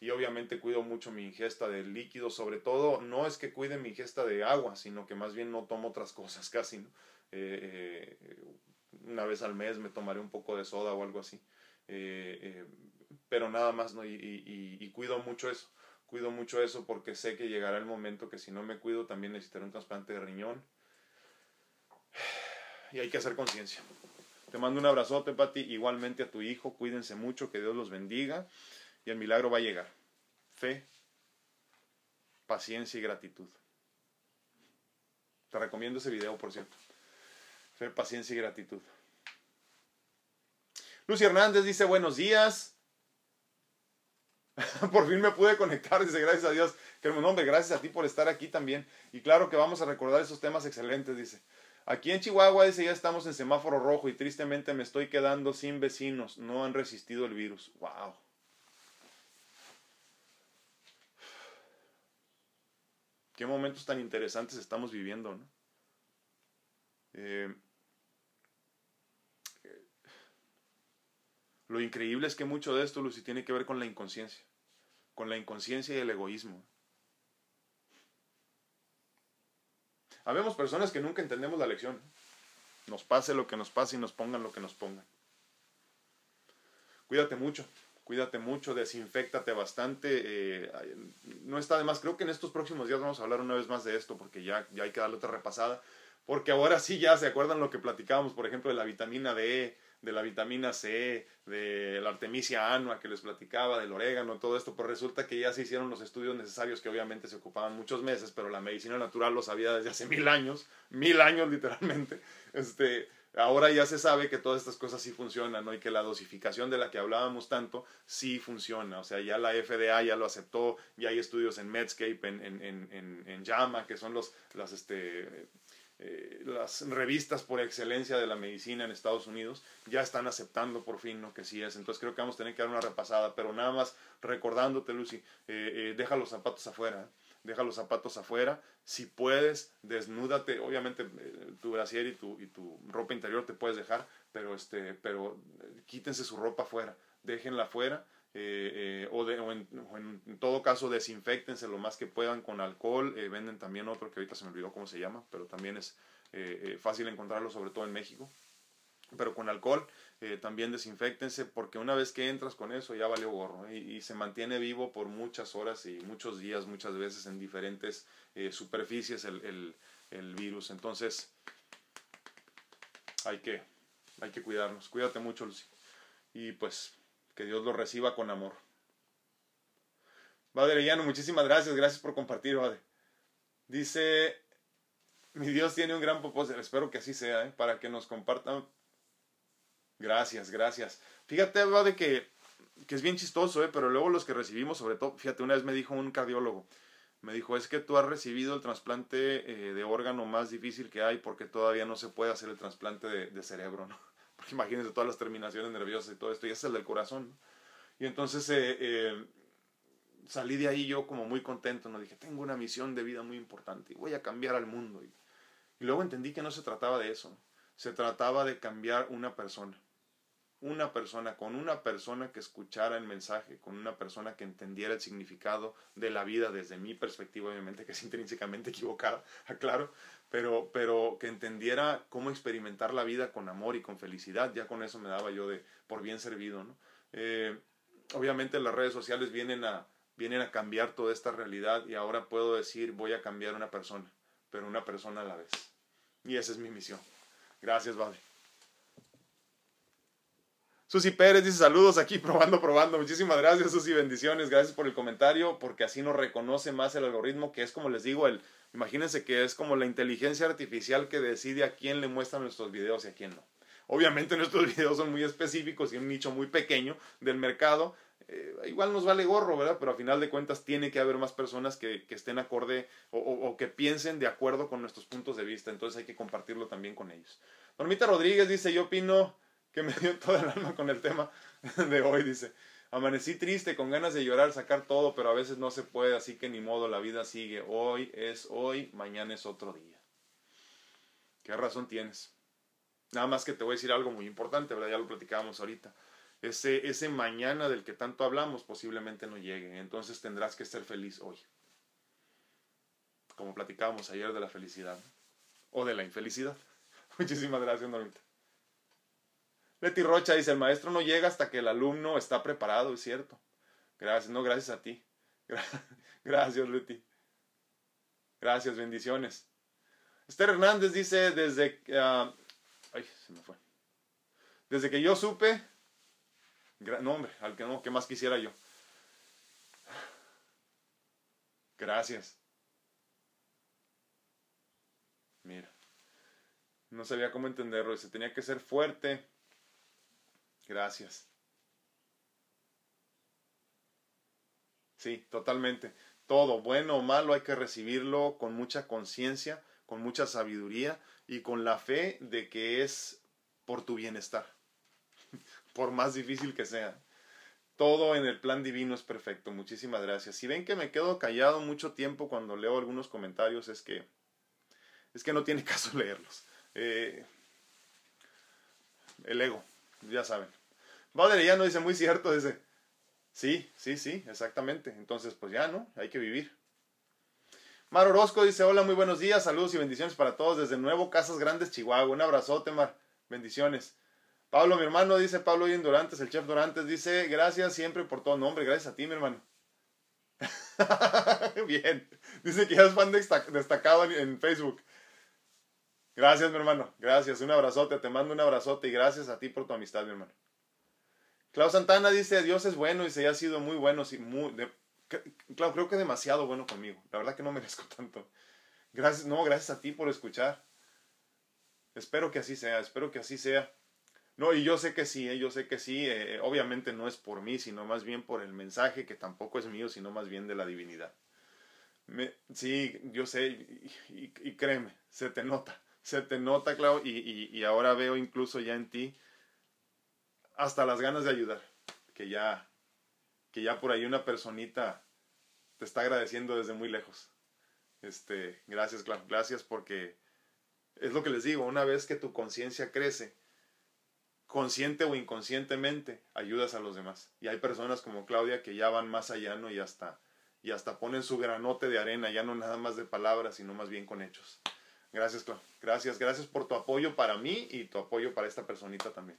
[SPEAKER 1] y obviamente cuido mucho mi ingesta de líquidos, sobre todo no es que cuide mi ingesta de agua, sino que más bien no tomo otras [LAUGHS] cosas casi. ¿no? Eh, eh, una vez al mes me tomaré un poco de soda o algo así, eh, pero nada más, ¿no? Y, y, cuido mucho eso, cuido mucho eso porque sé que llegará el momento que si no me cuido también necesitaré un trasplante de riñón [SIGHS] y hay que hacer conciencia. Te mando un abrazote, Pati, igualmente a tu hijo, cuídense mucho, que Dios los bendiga y el milagro va a llegar. Fe, paciencia y gratitud. Te recomiendo ese video, por cierto. Fe, paciencia y gratitud. Lucy Hernández dice buenos días. [LAUGHS] por fin me pude conectar, dice gracias a Dios. Que nombre, gracias a ti por estar aquí también. Y claro que vamos a recordar esos temas excelentes, dice. Aquí en Chihuahua dice ya estamos en semáforo rojo y tristemente me estoy quedando sin vecinos. No han resistido el virus. Wow. qué momentos tan interesantes estamos viviendo, ¿no? Eh, lo increíble es que mucho de esto, Lucy, tiene que ver con la inconsciencia, con la inconsciencia y el egoísmo. Habemos personas que nunca entendemos la lección. Nos pase lo que nos pase y nos pongan lo que nos pongan. Cuídate mucho cuídate mucho, desinfectate bastante. Eh, no está de más, creo que en estos próximos días vamos a hablar una vez más de esto, porque ya, ya hay que darle otra repasada. Porque ahora sí ya se acuerdan lo que platicábamos, por ejemplo, de la vitamina D, de la vitamina C, de la artemisia annua que les platicaba, del orégano, todo esto, pues resulta que ya se hicieron los estudios necesarios que obviamente se ocupaban muchos meses, pero la medicina natural lo sabía desde hace mil años, mil años literalmente, este, ahora ya se sabe que todas estas cosas sí funcionan, ¿no? Y que la dosificación de la que hablábamos tanto sí funciona. O sea, ya la FDA ya lo aceptó, ya hay estudios en Medscape, en, en, en, en JAMA, que son los, las, este, eh, las revistas por excelencia de la medicina en Estados Unidos, ya están aceptando por fin lo que sí es. Entonces creo que vamos a tener que dar una repasada, pero nada más recordándote, Lucy, eh, eh, deja los zapatos afuera deja los zapatos afuera. Si puedes, desnúdate. Obviamente tu brasier y tu, y tu ropa interior te puedes dejar, pero, este, pero quítense su ropa afuera, déjenla afuera. Eh, o, de, o, en, todo caso desinfectense lo más que puedan con alcohol. venden también otro que ahorita se me olvidó cómo se llama, pero también es fácil encontrarlo, sobre todo en México. Pero con alcohol eh, también desinfectense porque una vez que entras con eso ya valió gorro y, se mantiene vivo por muchas horas y muchos días, muchas veces en diferentes eh, superficies el, el, el, virus. Entonces hay que, hay que cuidarnos. Cuídate mucho, Lucy. Y pues que Dios lo reciba con amor. Llano, muchísimas gracias. Gracias por compartir, Vade. Dice, mi Dios tiene un gran propósito. Espero que así sea, ¿eh? para que nos compartan Gracias, gracias. Fíjate, va de que, que es bien chistoso, ¿eh? pero luego los que recibimos, sobre todo, fíjate, una vez me dijo un cardiólogo, me dijo, es que tú has recibido el trasplante eh, de órgano más difícil que hay porque todavía no se puede hacer el trasplante de, de cerebro, ¿no? [LAUGHS] Imagínense todas las terminaciones nerviosas y todo esto, y es el del corazón. Y entonces eh, eh, salí de ahí yo como muy contento, ¿no? Dije, tengo una misión de vida muy importante voy a cambiar al mundo. Y luego entendí que no se trataba de eso, se trataba de cambiar una persona una persona, con una persona que escuchara el mensaje, con una persona que entendiera el significado de la vida desde mi perspectiva, obviamente que es [LAUGHS] intrínsecamente equivocada, aclaro, pero, pero que entendiera cómo experimentar la vida con amor y con felicidad, ya con eso me daba yo de por bien servido, ¿no? Eh, obviamente las redes sociales vienen a, vienen a cambiar toda esta realidad y ahora puedo decir voy a cambiar una persona, pero una persona a la vez. Y esa es mi misión. Gracias, Babi. Susi Pérez dice saludos aquí, [LAUGHS] probando, probando. Muchísimas gracias, Susi, bendiciones. Gracias por el comentario, porque así nos reconoce más el algoritmo, que es como les digo, el, imagínense que es como la inteligencia artificial que decide a quién le muestran nuestros videos y a quién no. Obviamente [LAUGHS] nuestros videos son muy específicos y un nicho muy pequeño del mercado. Eh, igual nos vale gorro, ¿verdad? Pero a final de cuentas tiene que haber más personas que, estén acorde o, o, que piensen de acuerdo con nuestros puntos de vista. Entonces hay que compartirlo también con ellos. Normita Rodríguez dice, yo opino que me dio toda el alma con el tema [LAUGHS] de hoy, dice. Amanecí triste, con ganas de llorar, sacar todo, pero a veces no se puede, así que ni modo, la vida sigue. Hoy es hoy, mañana es otro día. ¿Qué razón tienes? Nada más que te voy a decir algo muy importante, ¿verdad? Ya lo platicábamos ahorita. Ese, ese mañana del que tanto hablamos posiblemente no llegue, entonces tendrás que ser feliz hoy. Como platicábamos ayer de la felicidad o de la infelicidad. [LAUGHS] Muchísimas gracias, Normita. Leti Rocha dice, el maestro no llega hasta que el alumno está preparado, es cierto. Gracias, no, gracias a ti. [LAUGHS] Gracias, Leti. Gracias, bendiciones. Esther Hernández dice, desde... Uh, ay, se me fue. Desde que yo supe... No, hombre, al que no, ¿qué más quisiera yo? Gracias. Mira. No sabía cómo entenderlo. Se tenía que ser fuerte Gracias. Sí, totalmente. Todo, bueno o malo, hay que recibirlo con mucha conciencia, con mucha sabiduría y con la fe de que es por tu bienestar, [LAUGHS] por más difícil que sea. Todo en el plan divino es perfecto. Muchísimas gracias. Si ven que me quedo callado mucho tiempo cuando leo algunos comentarios, es que es que no tiene [LAUGHS] caso leerlos. Eh, el ego, ya saben. Ya no dice muy cierto, dice, sí, sí, sí, exactamente. Entonces, pues ya, ¿no? Hay que vivir. Mar Orozco dice, hola, muy buenos días, saludos y bendiciones para todos desde Nuevo Casas Grandes, Chihuahua. Un abrazote, Mar. Bendiciones. Pablo, mi hermano, dice Pablo Ian Durantes, el chef Durantes, dice, gracias siempre por todo nombre, gracias a ti, mi hermano. [LAUGHS] Bien. Dice que ya es fan destacado en Facebook. Gracias, mi hermano. Gracias. Un abrazote. Te mando un abrazote y gracias a ti por tu amistad, mi hermano. Clau Santana dice, Dios es bueno y se ha sido muy bueno. Sí, muy, Clau, creo que demasiado bueno conmigo. La verdad que no [LAUGHS] merezco tanto. Gracias, no, gracias a ti por escuchar. Espero que así sea, espero que así sea. No, y yo sé que sí, eh, yo sé que sí. Eh, obviamente no es por mí, sino más bien por el mensaje que tampoco es mío, sino más bien de la divinidad. Sí, yo sé, y créeme, se te nota se te nota, Clau, y, ahora veo incluso ya en ti hasta las ganas de ayudar, que ya, que ya por ahí una personita te está agradeciendo desde muy lejos. Este, gracias, gracias porque es lo que les digo, una vez que tu conciencia crece, consciente o inconscientemente, ayudas a los demás. Y hay personas como Claudia que ya van más allá, ¿no? Y hasta, y hasta ponen su granote de arena, ya no nada más de palabras, sino más bien con hechos. Gracias, Clau. Gracias, gracias por tu apoyo para mí y tu apoyo para esta personita también.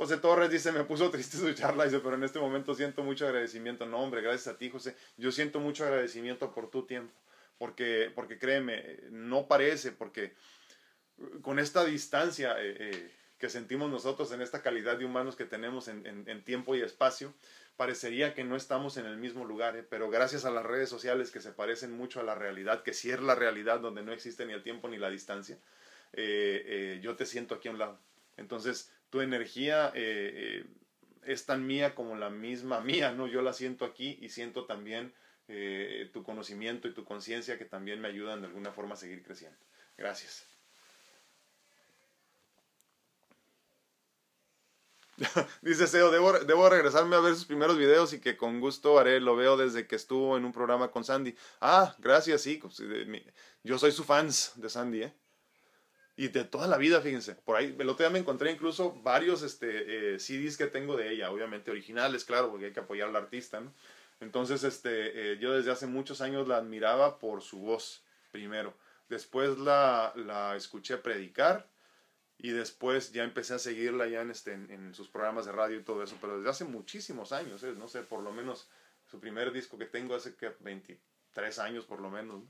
[SPEAKER 1] José Torres dice, me puso triste su charla, dice, pero en este momento siento mucho agradecimiento. No, hombre, gracias a ti, José. Yo siento mucho agradecimiento por tu tiempo, porque, porque créeme, no parece, porque con esta distancia eh, eh, que sentimos nosotros, en esta calidad de humanos que tenemos en tiempo y espacio, parecería que no estamos en el mismo lugar, ¿eh? pero gracias a las redes sociales que se parecen mucho a la realidad, que si es la realidad donde no existe ni el tiempo ni la distancia, eh, eh, yo te siento aquí a un lado. Entonces, tu energía es tan mía como la misma [LAUGHS] mía, ¿no? Yo la siento aquí y siento también tu conocimiento y tu conciencia que también me ayudan de alguna forma a seguir creciendo. Gracias. [LAUGHS] Dice Seo, debo, debo regresarme a ver sus primeros videos y que con gusto haré, lo veo desde que estuvo en un programa con Sandy. Ah, gracias, sí, pues, yo soy su fans de Sandy, ¿eh? Y de toda la vida, fíjense, por ahí, el otro día me encontré incluso varios este, eh, CDs que tengo de ella, obviamente originales, claro, porque hay que apoyar al artista, ¿no? Entonces, este, eh, yo desde hace muchos años la admiraba por su voz, primero. Después la, la escuché predicar y después ya empecé a seguirla ya en, este, en, sus programas de radio y todo eso, pero desde hace muchísimos años, ¿eh? no sé, por lo menos su primer disco que tengo hace que 20, tres años por lo menos.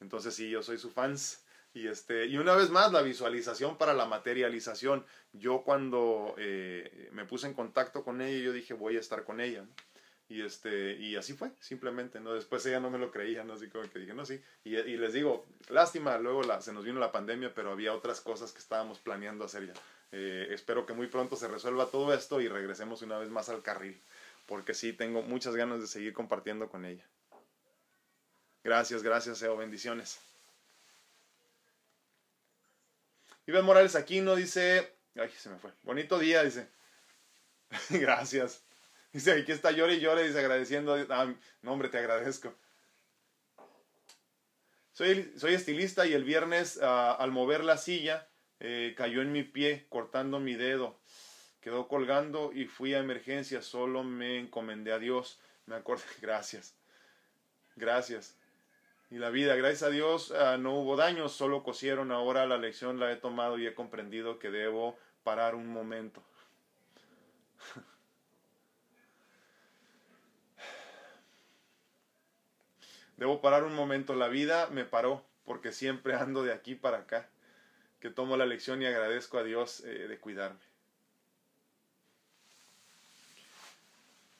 [SPEAKER 1] Entonces sí, yo soy su fans. Y, este, y una vez más, la visualización para la materialización. Yo cuando eh, me puse en contacto con ella, yo dije, voy a estar con ella. Y, este, y así fue, simplemente, ¿no? Después ella no me lo creía, ¿no? Así como que dije, no, sí. Y, y les digo, lástima, luego la, se nos vino la pandemia, pero había otras cosas que estábamos planeando hacer ya. Eh, espero que muy pronto se resuelva todo esto y regresemos una vez más al carril, porque sí, tengo muchas ganas de seguir compartiendo con ella. Gracias, gracias, Eo, bendiciones. Iván Morales Aquino dice, ay, se me fue, bonito día, dice. [LAUGHS] gracias. Dice, aquí está llore y llore, dice, agradeciendo. Ah, no, hombre, te agradezco. Soy, soy estilista y el viernes ah, al mover la silla eh, cayó en mi pie cortando mi dedo. Quedó colgando y fui a emergencia. Solo me encomendé a Dios. Me acordé, [LAUGHS] gracias. Gracias. Y la vida, gracias a Dios, ah, no hubo daños, solo cosieron. Ahora la lección la he tomado y he comprendido que debo parar un momento. [SIGHS] Debo parar un momento. La vida me paró porque siempre ando de aquí para acá. Que tomo la lección y agradezco a Dios eh, de cuidarme.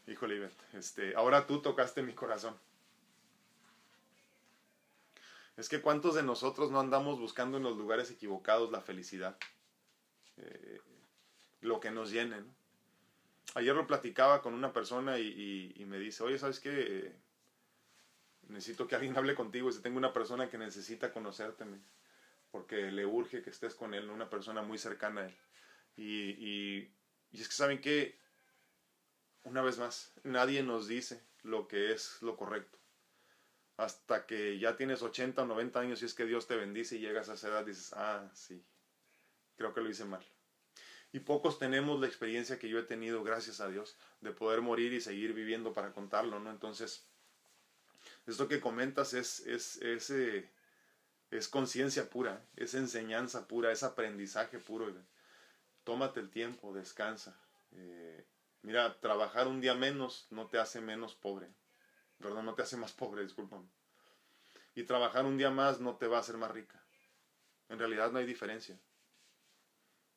[SPEAKER 1] Híjole, este, ahora tú tocaste mi corazón. Es que cuántos de nosotros no andamos buscando en los lugares equivocados la felicidad, eh, lo que nos llene. Ayer lo platicaba con una persona y, me dice, oye, ¿sabes qué? necesito que alguien hable contigo. Si tengo una persona que necesita conocerte, porque le urge que estés con él, una persona muy cercana a él. Y, y, y es que saben que, una vez más, nadie nos dice lo que es lo correcto. Hasta que ya tienes 80 o 90 años y es que Dios te bendice y llegas a esa edad, dices, ah, sí, creo que lo hice mal. Y pocos tenemos la experiencia que yo he tenido, gracias a Dios, de poder morir y seguir viviendo para contarlo, ¿no? Entonces, esto que comentas es, es, es, eh, es conciencia pura, es enseñanza pura, es aprendizaje puro. Tómate el tiempo, descansa. Eh, mira, trabajar un día menos no te hace menos pobre. Perdón, no te hace más pobre, discúlpame. Y trabajar un día más no te va a hacer más rica. En realidad no hay diferencia.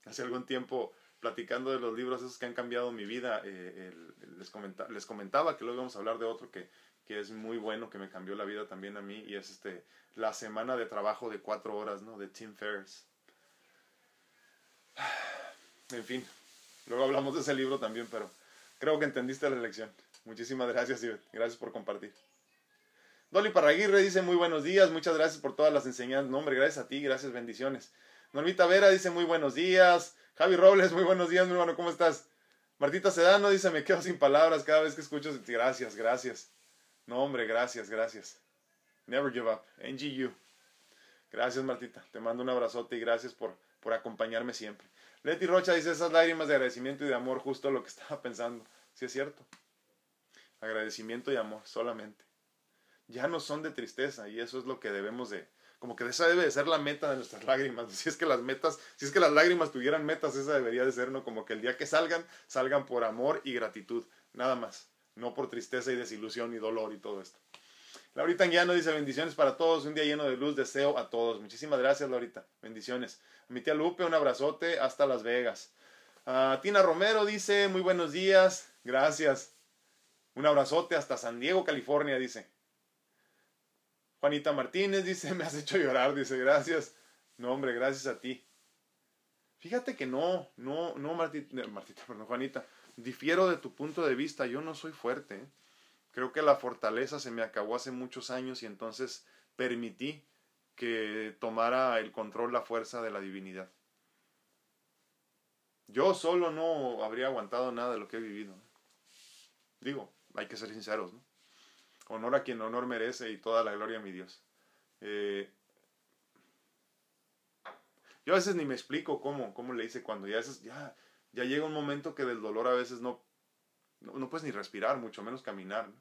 [SPEAKER 1] Hace algún tiempo, platicando de los libros esos que han cambiado mi vida, eh, les, les comentaba que luego vamos a hablar de otro que que es muy bueno, que me cambió la vida también a mí, y es este, la semana de trabajo de cuatro horas, ¿no? De Tim Ferriss. [SIGHS] En fin, luego hablamos de ese libro también, pero creo que entendiste la lección. Muchísimas gracias, y Gracias por compartir. Dolly Parraguirre dice muy buenos días, muchas gracias por todas las enseñanzas. No, hombre, gracias a ti, gracias, bendiciones. Normita Vera dice muy buenos días. Javi Robles, muy buenos días, mi hermano, ¿cómo estás? Martita Sedano dice, me quedo sin palabras cada vez que escucho. Gracias, gracias. No, hombre, gracias, gracias. Never give up. NGU. Gracias, Martita. Te mando un abrazote y gracias por, por acompañarme siempre. Leti Rocha dice esas lágrimas de agradecimiento y de amor, justo lo que estaba pensando. Sí es cierto. Agradecimiento y amor, solamente. Ya no son de tristeza y eso es lo que debemos de, como que esa debe de ser la meta de nuestras lágrimas. [LAUGHS] Si es que las metas, si es que las lágrimas tuvieran metas, esa debería de ser, ¿no? Como que el día que salgan, salgan por amor y gratitud. Nada más no por tristeza y desilusión y dolor y todo esto. Laurita Anguiano dice bendiciones para todos, un día lleno de luz, deseo a todos. Muchísimas gracias, Laurita. Bendiciones. A mi tía Lupe, un abrazote hasta Las Vegas. A Tina Romero dice muy buenos días, gracias. Un abrazote hasta San Diego, California, dice. Juanita Martínez dice, me has hecho llorar, dice, gracias. No, hombre, gracias a ti. Fíjate que no, no, no, Martita, Martita perdón, Juanita difiero de tu punto de vista, yo no soy fuerte. ¿eh? Creo que la fortaleza se me acabó hace muchos años y entonces permití que tomara el control la fuerza de la divinidad. Yo solo no habría aguantado nada de lo que he vivido. Digo, hay que ser sinceros, ¿no? Honor a quien honor merece y toda la gloria a mi Dios. Eh, yo a veces ni me explico cómo, cómo le hice cuando ya, ya ya llega un momento que del dolor a veces no, no, puedes ni respirar, mucho menos caminar.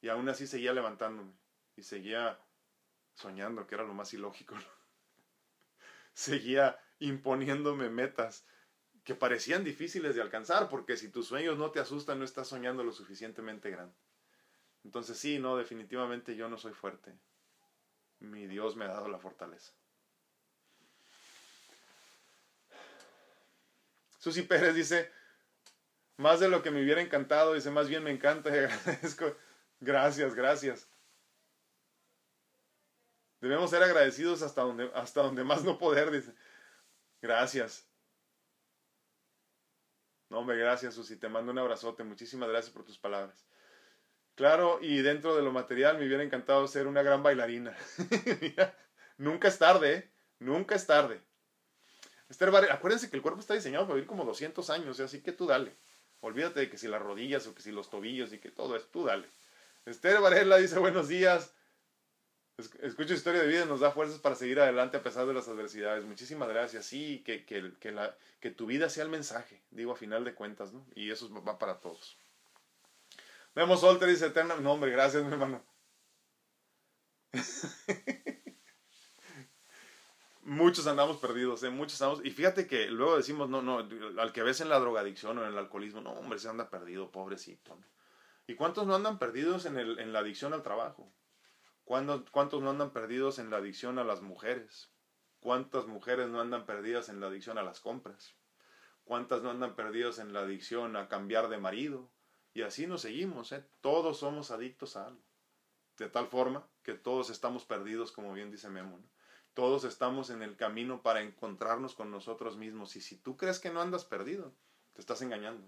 [SPEAKER 1] Y aún así seguía levantándome y seguía soñando, que era lo más ilógico. [LAUGHS] seguía imponiéndome metas que parecían difíciles de alcanzar, porque si tus sueños no te asustan, no estás soñando lo suficientemente grande. Entonces sí, no, definitivamente yo no soy fuerte. Mi Dios me ha dado la fortaleza. Susi Pérez dice, más de lo que me hubiera encantado, dice, más bien me encanta y [LAUGHS] agradezco. Gracias, gracias. Debemos ser agradecidos hasta donde, hasta donde más no poder, dice. Gracias. No, hombre, gracias, Susi. Te mando un abrazote. Muchísimas gracias por tus palabras. Claro, y dentro de lo material me hubiera encantado ser una gran bailarina. [LAUGHS] nunca es tarde, ¿eh? Nunca es tarde. Esther acuérdense que el cuerpo está diseñado para vivir como 200 años, así que tú dale. Olvídate de que si las rodillas o que si los tobillos y que todo es, tú dale. Esther Varela dice buenos días. Escucha historia de vida nos da fuerzas para seguir adelante a pesar de las adversidades. Muchísimas gracias. Sí, que, que, que, la, que tu vida sea el mensaje, digo a final de cuentas, ¿no? Y eso va para todos. Vemos Solter dice eterna. No, hombre, gracias, mi hermano. [LAUGHS] muchos andamos perdidos, ¿eh? muchos andamos. Y fíjate que luego decimos, no, no, al que ves en la drogadicción o en el alcoholismo, no, hombre, se anda perdido, pobrecito. ¿Y cuántos no andan perdidos en, el, en la adicción al trabajo? ¿Cuántos no andan perdidos en la adicción a las mujeres? ¿Cuántas mujeres no andan perdidas en la adicción a las compras? ¿Cuántas no andan perdidas en la adicción a cambiar de marido? Y así nos seguimos, ¿eh? Todos somos adictos a algo. De tal forma que todos estamos perdidos, como bien dice Memo. Todos estamos en el camino para encontrarnos con nosotros mismos. Y si tú crees que no andas perdido, te estás engañando.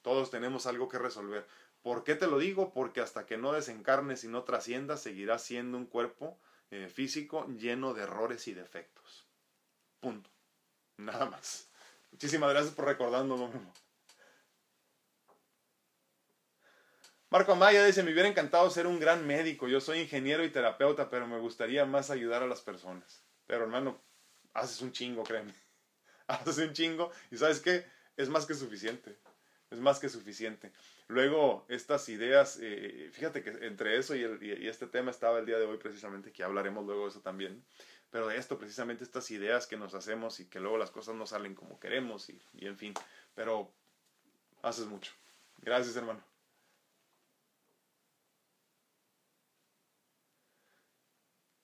[SPEAKER 1] Todos tenemos algo que resolver. ¿Por qué te lo digo? Porque hasta que no desencarnes y no trasciendas, seguirás siendo un cuerpo eh, físico lleno de errores y defectos. Punto. Nada más. Muchísimas gracias por recordarnos, Marco Amaya dice, me hubiera encantado ser un gran médico. Yo soy ingeniero y terapeuta, pero me gustaría más ayudar a las personas. Pero hermano, haces un chingo, créeme. [LAUGHS] Haces un chingo y sabes qué? Es más que suficiente. Es más que suficiente. Luego, estas ideas, eh, fíjate que entre eso y, este tema estaba el día de hoy precisamente, que hablaremos luego de eso también, pero de esto precisamente, estas ideas que nos hacemos y que luego las cosas no salen como queremos y, y en fin, pero haces mucho. Gracias, hermano.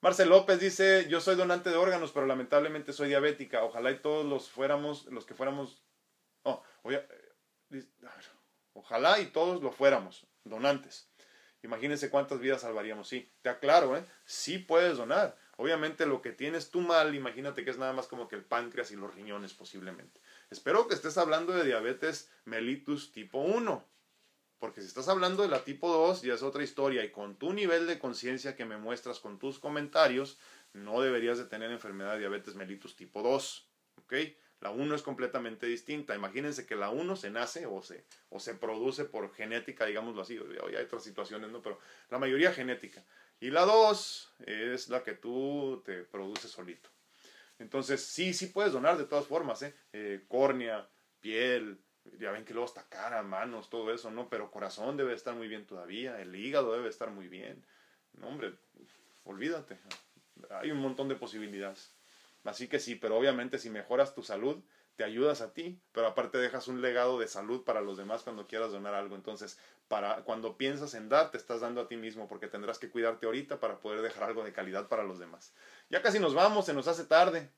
[SPEAKER 1] Marcel López dice, yo soy donante de órganos, pero lamentablemente soy diabética. Ojalá y todos los fuéramos, los que fuéramos... Oh, oye, Ojalá y todos lo fuéramos, donantes. Imagínense cuántas vidas salvaríamos. Sí, te aclaro, ¿eh? Sí puedes donar. Obviamente lo que tienes tú mal, imagínate que es nada más como que el páncreas y los riñones posiblemente. Espero que estés hablando de diabetes mellitus tipo 1. Porque si estás hablando de la tipo 2 ya es otra historia y con tu nivel de conciencia que me muestras con tus comentarios, no deberías de tener enfermedad de diabetes mellitus tipo 2. ¿Ok? La 1 es completamente distinta. Imagínense que la 1 se nace o se, o se produce por genética, digámoslo así. Hoy hay otras situaciones, ¿no? Pero la mayoría genética. Y la 2 es la que tú te produces solito. Entonces, sí, sí puedes donar de todas formas, ¿eh? eh córnea, piel, ya ven que luego está cara, manos, todo eso, ¿no? Pero corazón debe estar muy bien todavía, el hígado debe estar muy bien. No, hombre, olvídate. Hay un montón de posibilidades. Así que sí, pero obviamente si mejoras tu salud, te ayudas a ti, pero aparte dejas un legado de salud para los demás cuando quieras donar algo. Entonces, para cuando piensas en dar, te estás dando a ti mismo porque tendrás que cuidarte ahorita para poder dejar algo de calidad para los demás. Ya casi nos vamos, se nos hace tarde.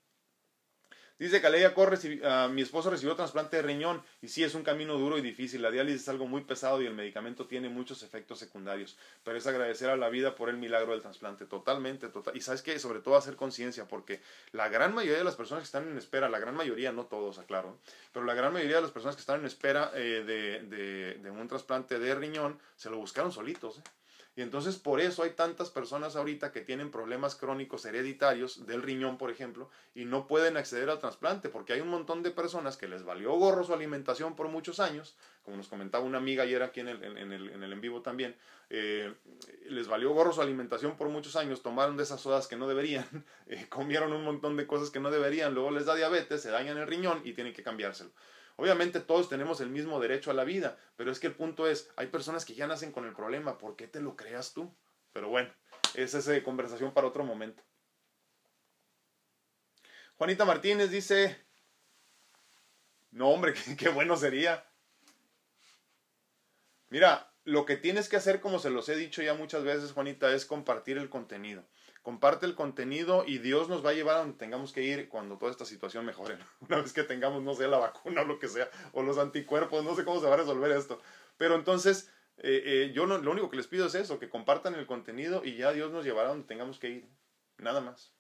[SPEAKER 1] Dice Caleya Corre, uh, mi esposo recibió trasplante de riñón y sí es un camino duro y difícil. La diálisis es algo muy pesado y el medicamento tiene muchos efectos secundarios. Pero es agradecer a la vida por el milagro del trasplante. Totalmente, total. Y sabes que sobre todo hacer conciencia porque la gran mayoría de las personas que están en espera, la gran mayoría, no todos, aclaro, pero la gran mayoría de las personas que están en espera eh, de, de, de, un trasplante de riñón se lo buscaron solitos. ¿eh? Y entonces por eso hay tantas personas ahorita que tienen problemas crónicos hereditarios del riñón, por ejemplo, y no pueden acceder al trasplante, porque hay un montón de personas que les valió gorro su alimentación por muchos años, como nos comentaba una amiga ayer aquí en el en, el, en, el en vivo también, eh, les valió gorro su alimentación por muchos años, tomaron de esas sodas que no deberían, [LAUGHS] eh, comieron un montón de cosas que no deberían, luego les da diabetes, se dañan el riñón y tienen que cambiárselo. Obviamente todos tenemos el mismo derecho a la vida, pero es que el punto es, hay personas que ya nacen con el problema, ¿por qué te lo creas tú? Pero bueno, esa es eh, conversación para otro momento. Juanita Martínez dice, no hombre, [LAUGHS] qué, bueno sería. Mira, lo que tienes que hacer, como se los he dicho ya muchas veces, Juanita, es compartir el contenido. Comparte el contenido y Dios nos va a llevar a donde tengamos que ir cuando toda esta situación mejore. [LAUGHS] Una vez que tengamos, no sé, la vacuna o lo que sea, o los anticuerpos, no sé cómo se va a resolver esto. Pero entonces, eh, eh, yo no, lo único que les pido es eso, que compartan el contenido y ya Dios nos llevará a donde tengamos que ir. Nada más.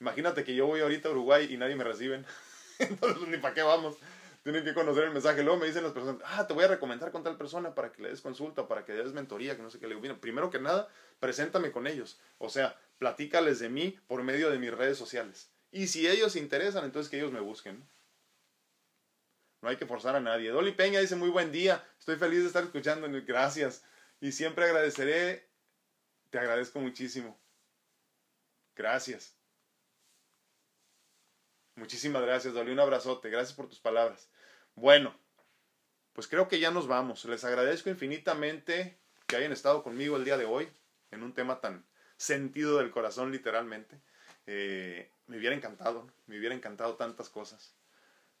[SPEAKER 1] Imagínate que yo voy ahorita a Uruguay y nadie me reciben. [LAUGHS] entonces, ni para qué vamos tienen que conocer el mensaje. Luego me dicen las personas, ah, te voy a recomendar con tal persona para que le des consulta, para que le des mentoría, que no sé qué le digo. primero que nada, preséntame con ellos. O sea, platícales de mí por medio de mis redes sociales. Y si ellos se interesan, entonces que ellos me busquen. No hay que forzar a nadie. Dolly Peña dice, muy buen día. Estoy feliz de estar escuchando. Gracias. Y siempre agradeceré. Te agradezco muchísimo. Gracias. Muchísimas gracias, Dolly. Un abrazote. Gracias por tus palabras. Bueno, pues creo que ya nos vamos. Les agradezco infinitamente que hayan estado conmigo el día de hoy en un tema tan sentido del corazón, literalmente. Eh, me hubiera encantado, me hubiera encantado tantas cosas.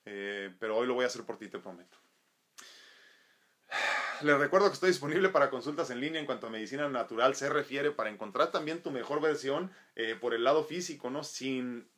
[SPEAKER 1] Eh, pero hoy lo voy a hacer por ti, te prometo. Les recuerdo que estoy disponible para consultas en línea en cuanto a medicina natural se refiere, para encontrar también tu mejor versión eh, por el lado físico, ¿no? Sin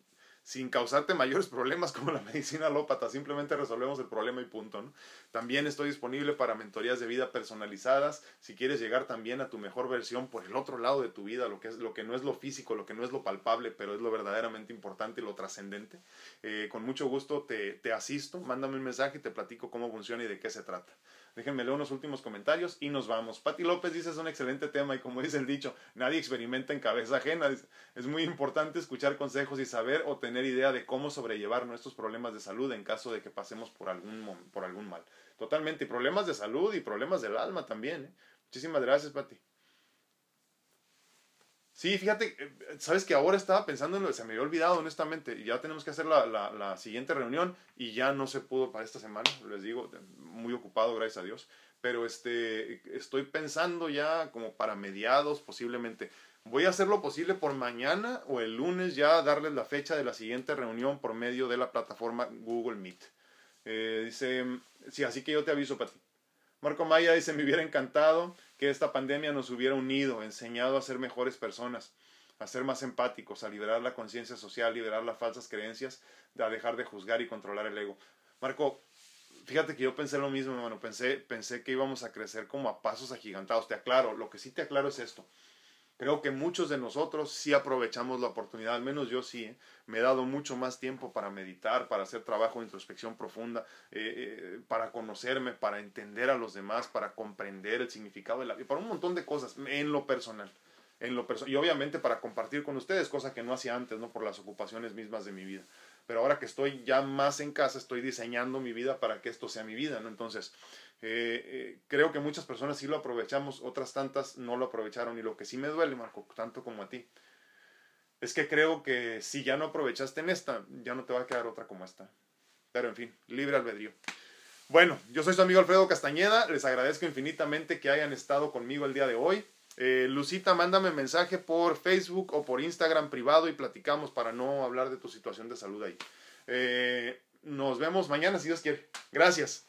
[SPEAKER 1] sin causarte mayores problemas como la [LAUGHS] medicina alópata, simplemente resolvemos el problema y punto. ¿no? También estoy disponible para mentorías de vida personalizadas, si quieres llegar también a tu mejor versión por el otro lado de tu vida, lo que, es, lo que no es lo físico, lo que no es lo palpable, pero es lo verdaderamente importante y lo trascendente. Eh, con mucho gusto te, te asisto, mándame un mensaje y te platico cómo funciona y de qué se trata. Déjenme leer unos últimos comentarios y nos vamos. Pati López dice es un excelente tema y como dice el dicho, nadie experimenta en cabeza ajena. Es muy importante escuchar consejos y saber o tener idea de cómo sobrellevar nuestros problemas de salud en caso de que pasemos por algún, por algún mal. Totalmente. Y problemas de salud y problemas del alma también. ¿eh? Muchísimas gracias, Pati. Sí, fíjate, eh, sabes que ahora estaba pensando en lo se me había olvidado honestamente, y ya tenemos que hacer la, la, la, siguiente reunión y ya no se pudo para esta semana, les digo, muy ocupado, gracias a Dios, pero este, estoy pensando ya como para mediados posiblemente. Voy a hacer lo posible por mañana o el lunes ya darles la fecha de la siguiente reunión por medio de la plataforma Google Meet. Eh, dice, sí, así que yo te aviso, Pati. Marco Maya dice, me hubiera encantado que esta pandemia nos hubiera unido, enseñado a ser mejores personas, a ser más empáticos, a liberar la conciencia social, liberar las falsas creencias, a dejar de juzgar y controlar el ego. Marco, fíjate que yo pensé lo mismo, hermano, pensé, pensé que íbamos a crecer como a pasos agigantados, te aclaro, lo que sí te aclaro es esto. Creo que muchos de nosotros sí aprovechamos la oportunidad, al menos yo sí, ¿eh? me he dado mucho más tiempo para meditar, para hacer trabajo de introspección profunda, eh, eh, para conocerme, para entender a los demás, para comprender el significado de la vida, para un montón de cosas en lo personal. En lo y obviamente para compartir con ustedes, cosa que no hacía antes, ¿no? Por las ocupaciones mismas de mi vida. Pero ahora que estoy ya más en casa, estoy diseñando mi vida para que esto sea mi vida, ¿no? Entonces, eh, eh, creo que muchas personas sí lo aprovechamos, otras tantas no lo aprovecharon. Y lo que sí me duele, Marco, tanto como a ti, es que creo que si ya no aprovechaste en esta, ya no te va a quedar otra como esta. Pero en fin, libre albedrío. Bueno, yo soy su amigo Alfredo Castañeda, les agradezco infinitamente que hayan estado conmigo el día de hoy. Eh, Lucita, mándame mensaje por Facebook o por Instagram privado y platicamos para no hablar de tu situación de salud ahí. nos vemos mañana si Dios quiere. Gracias.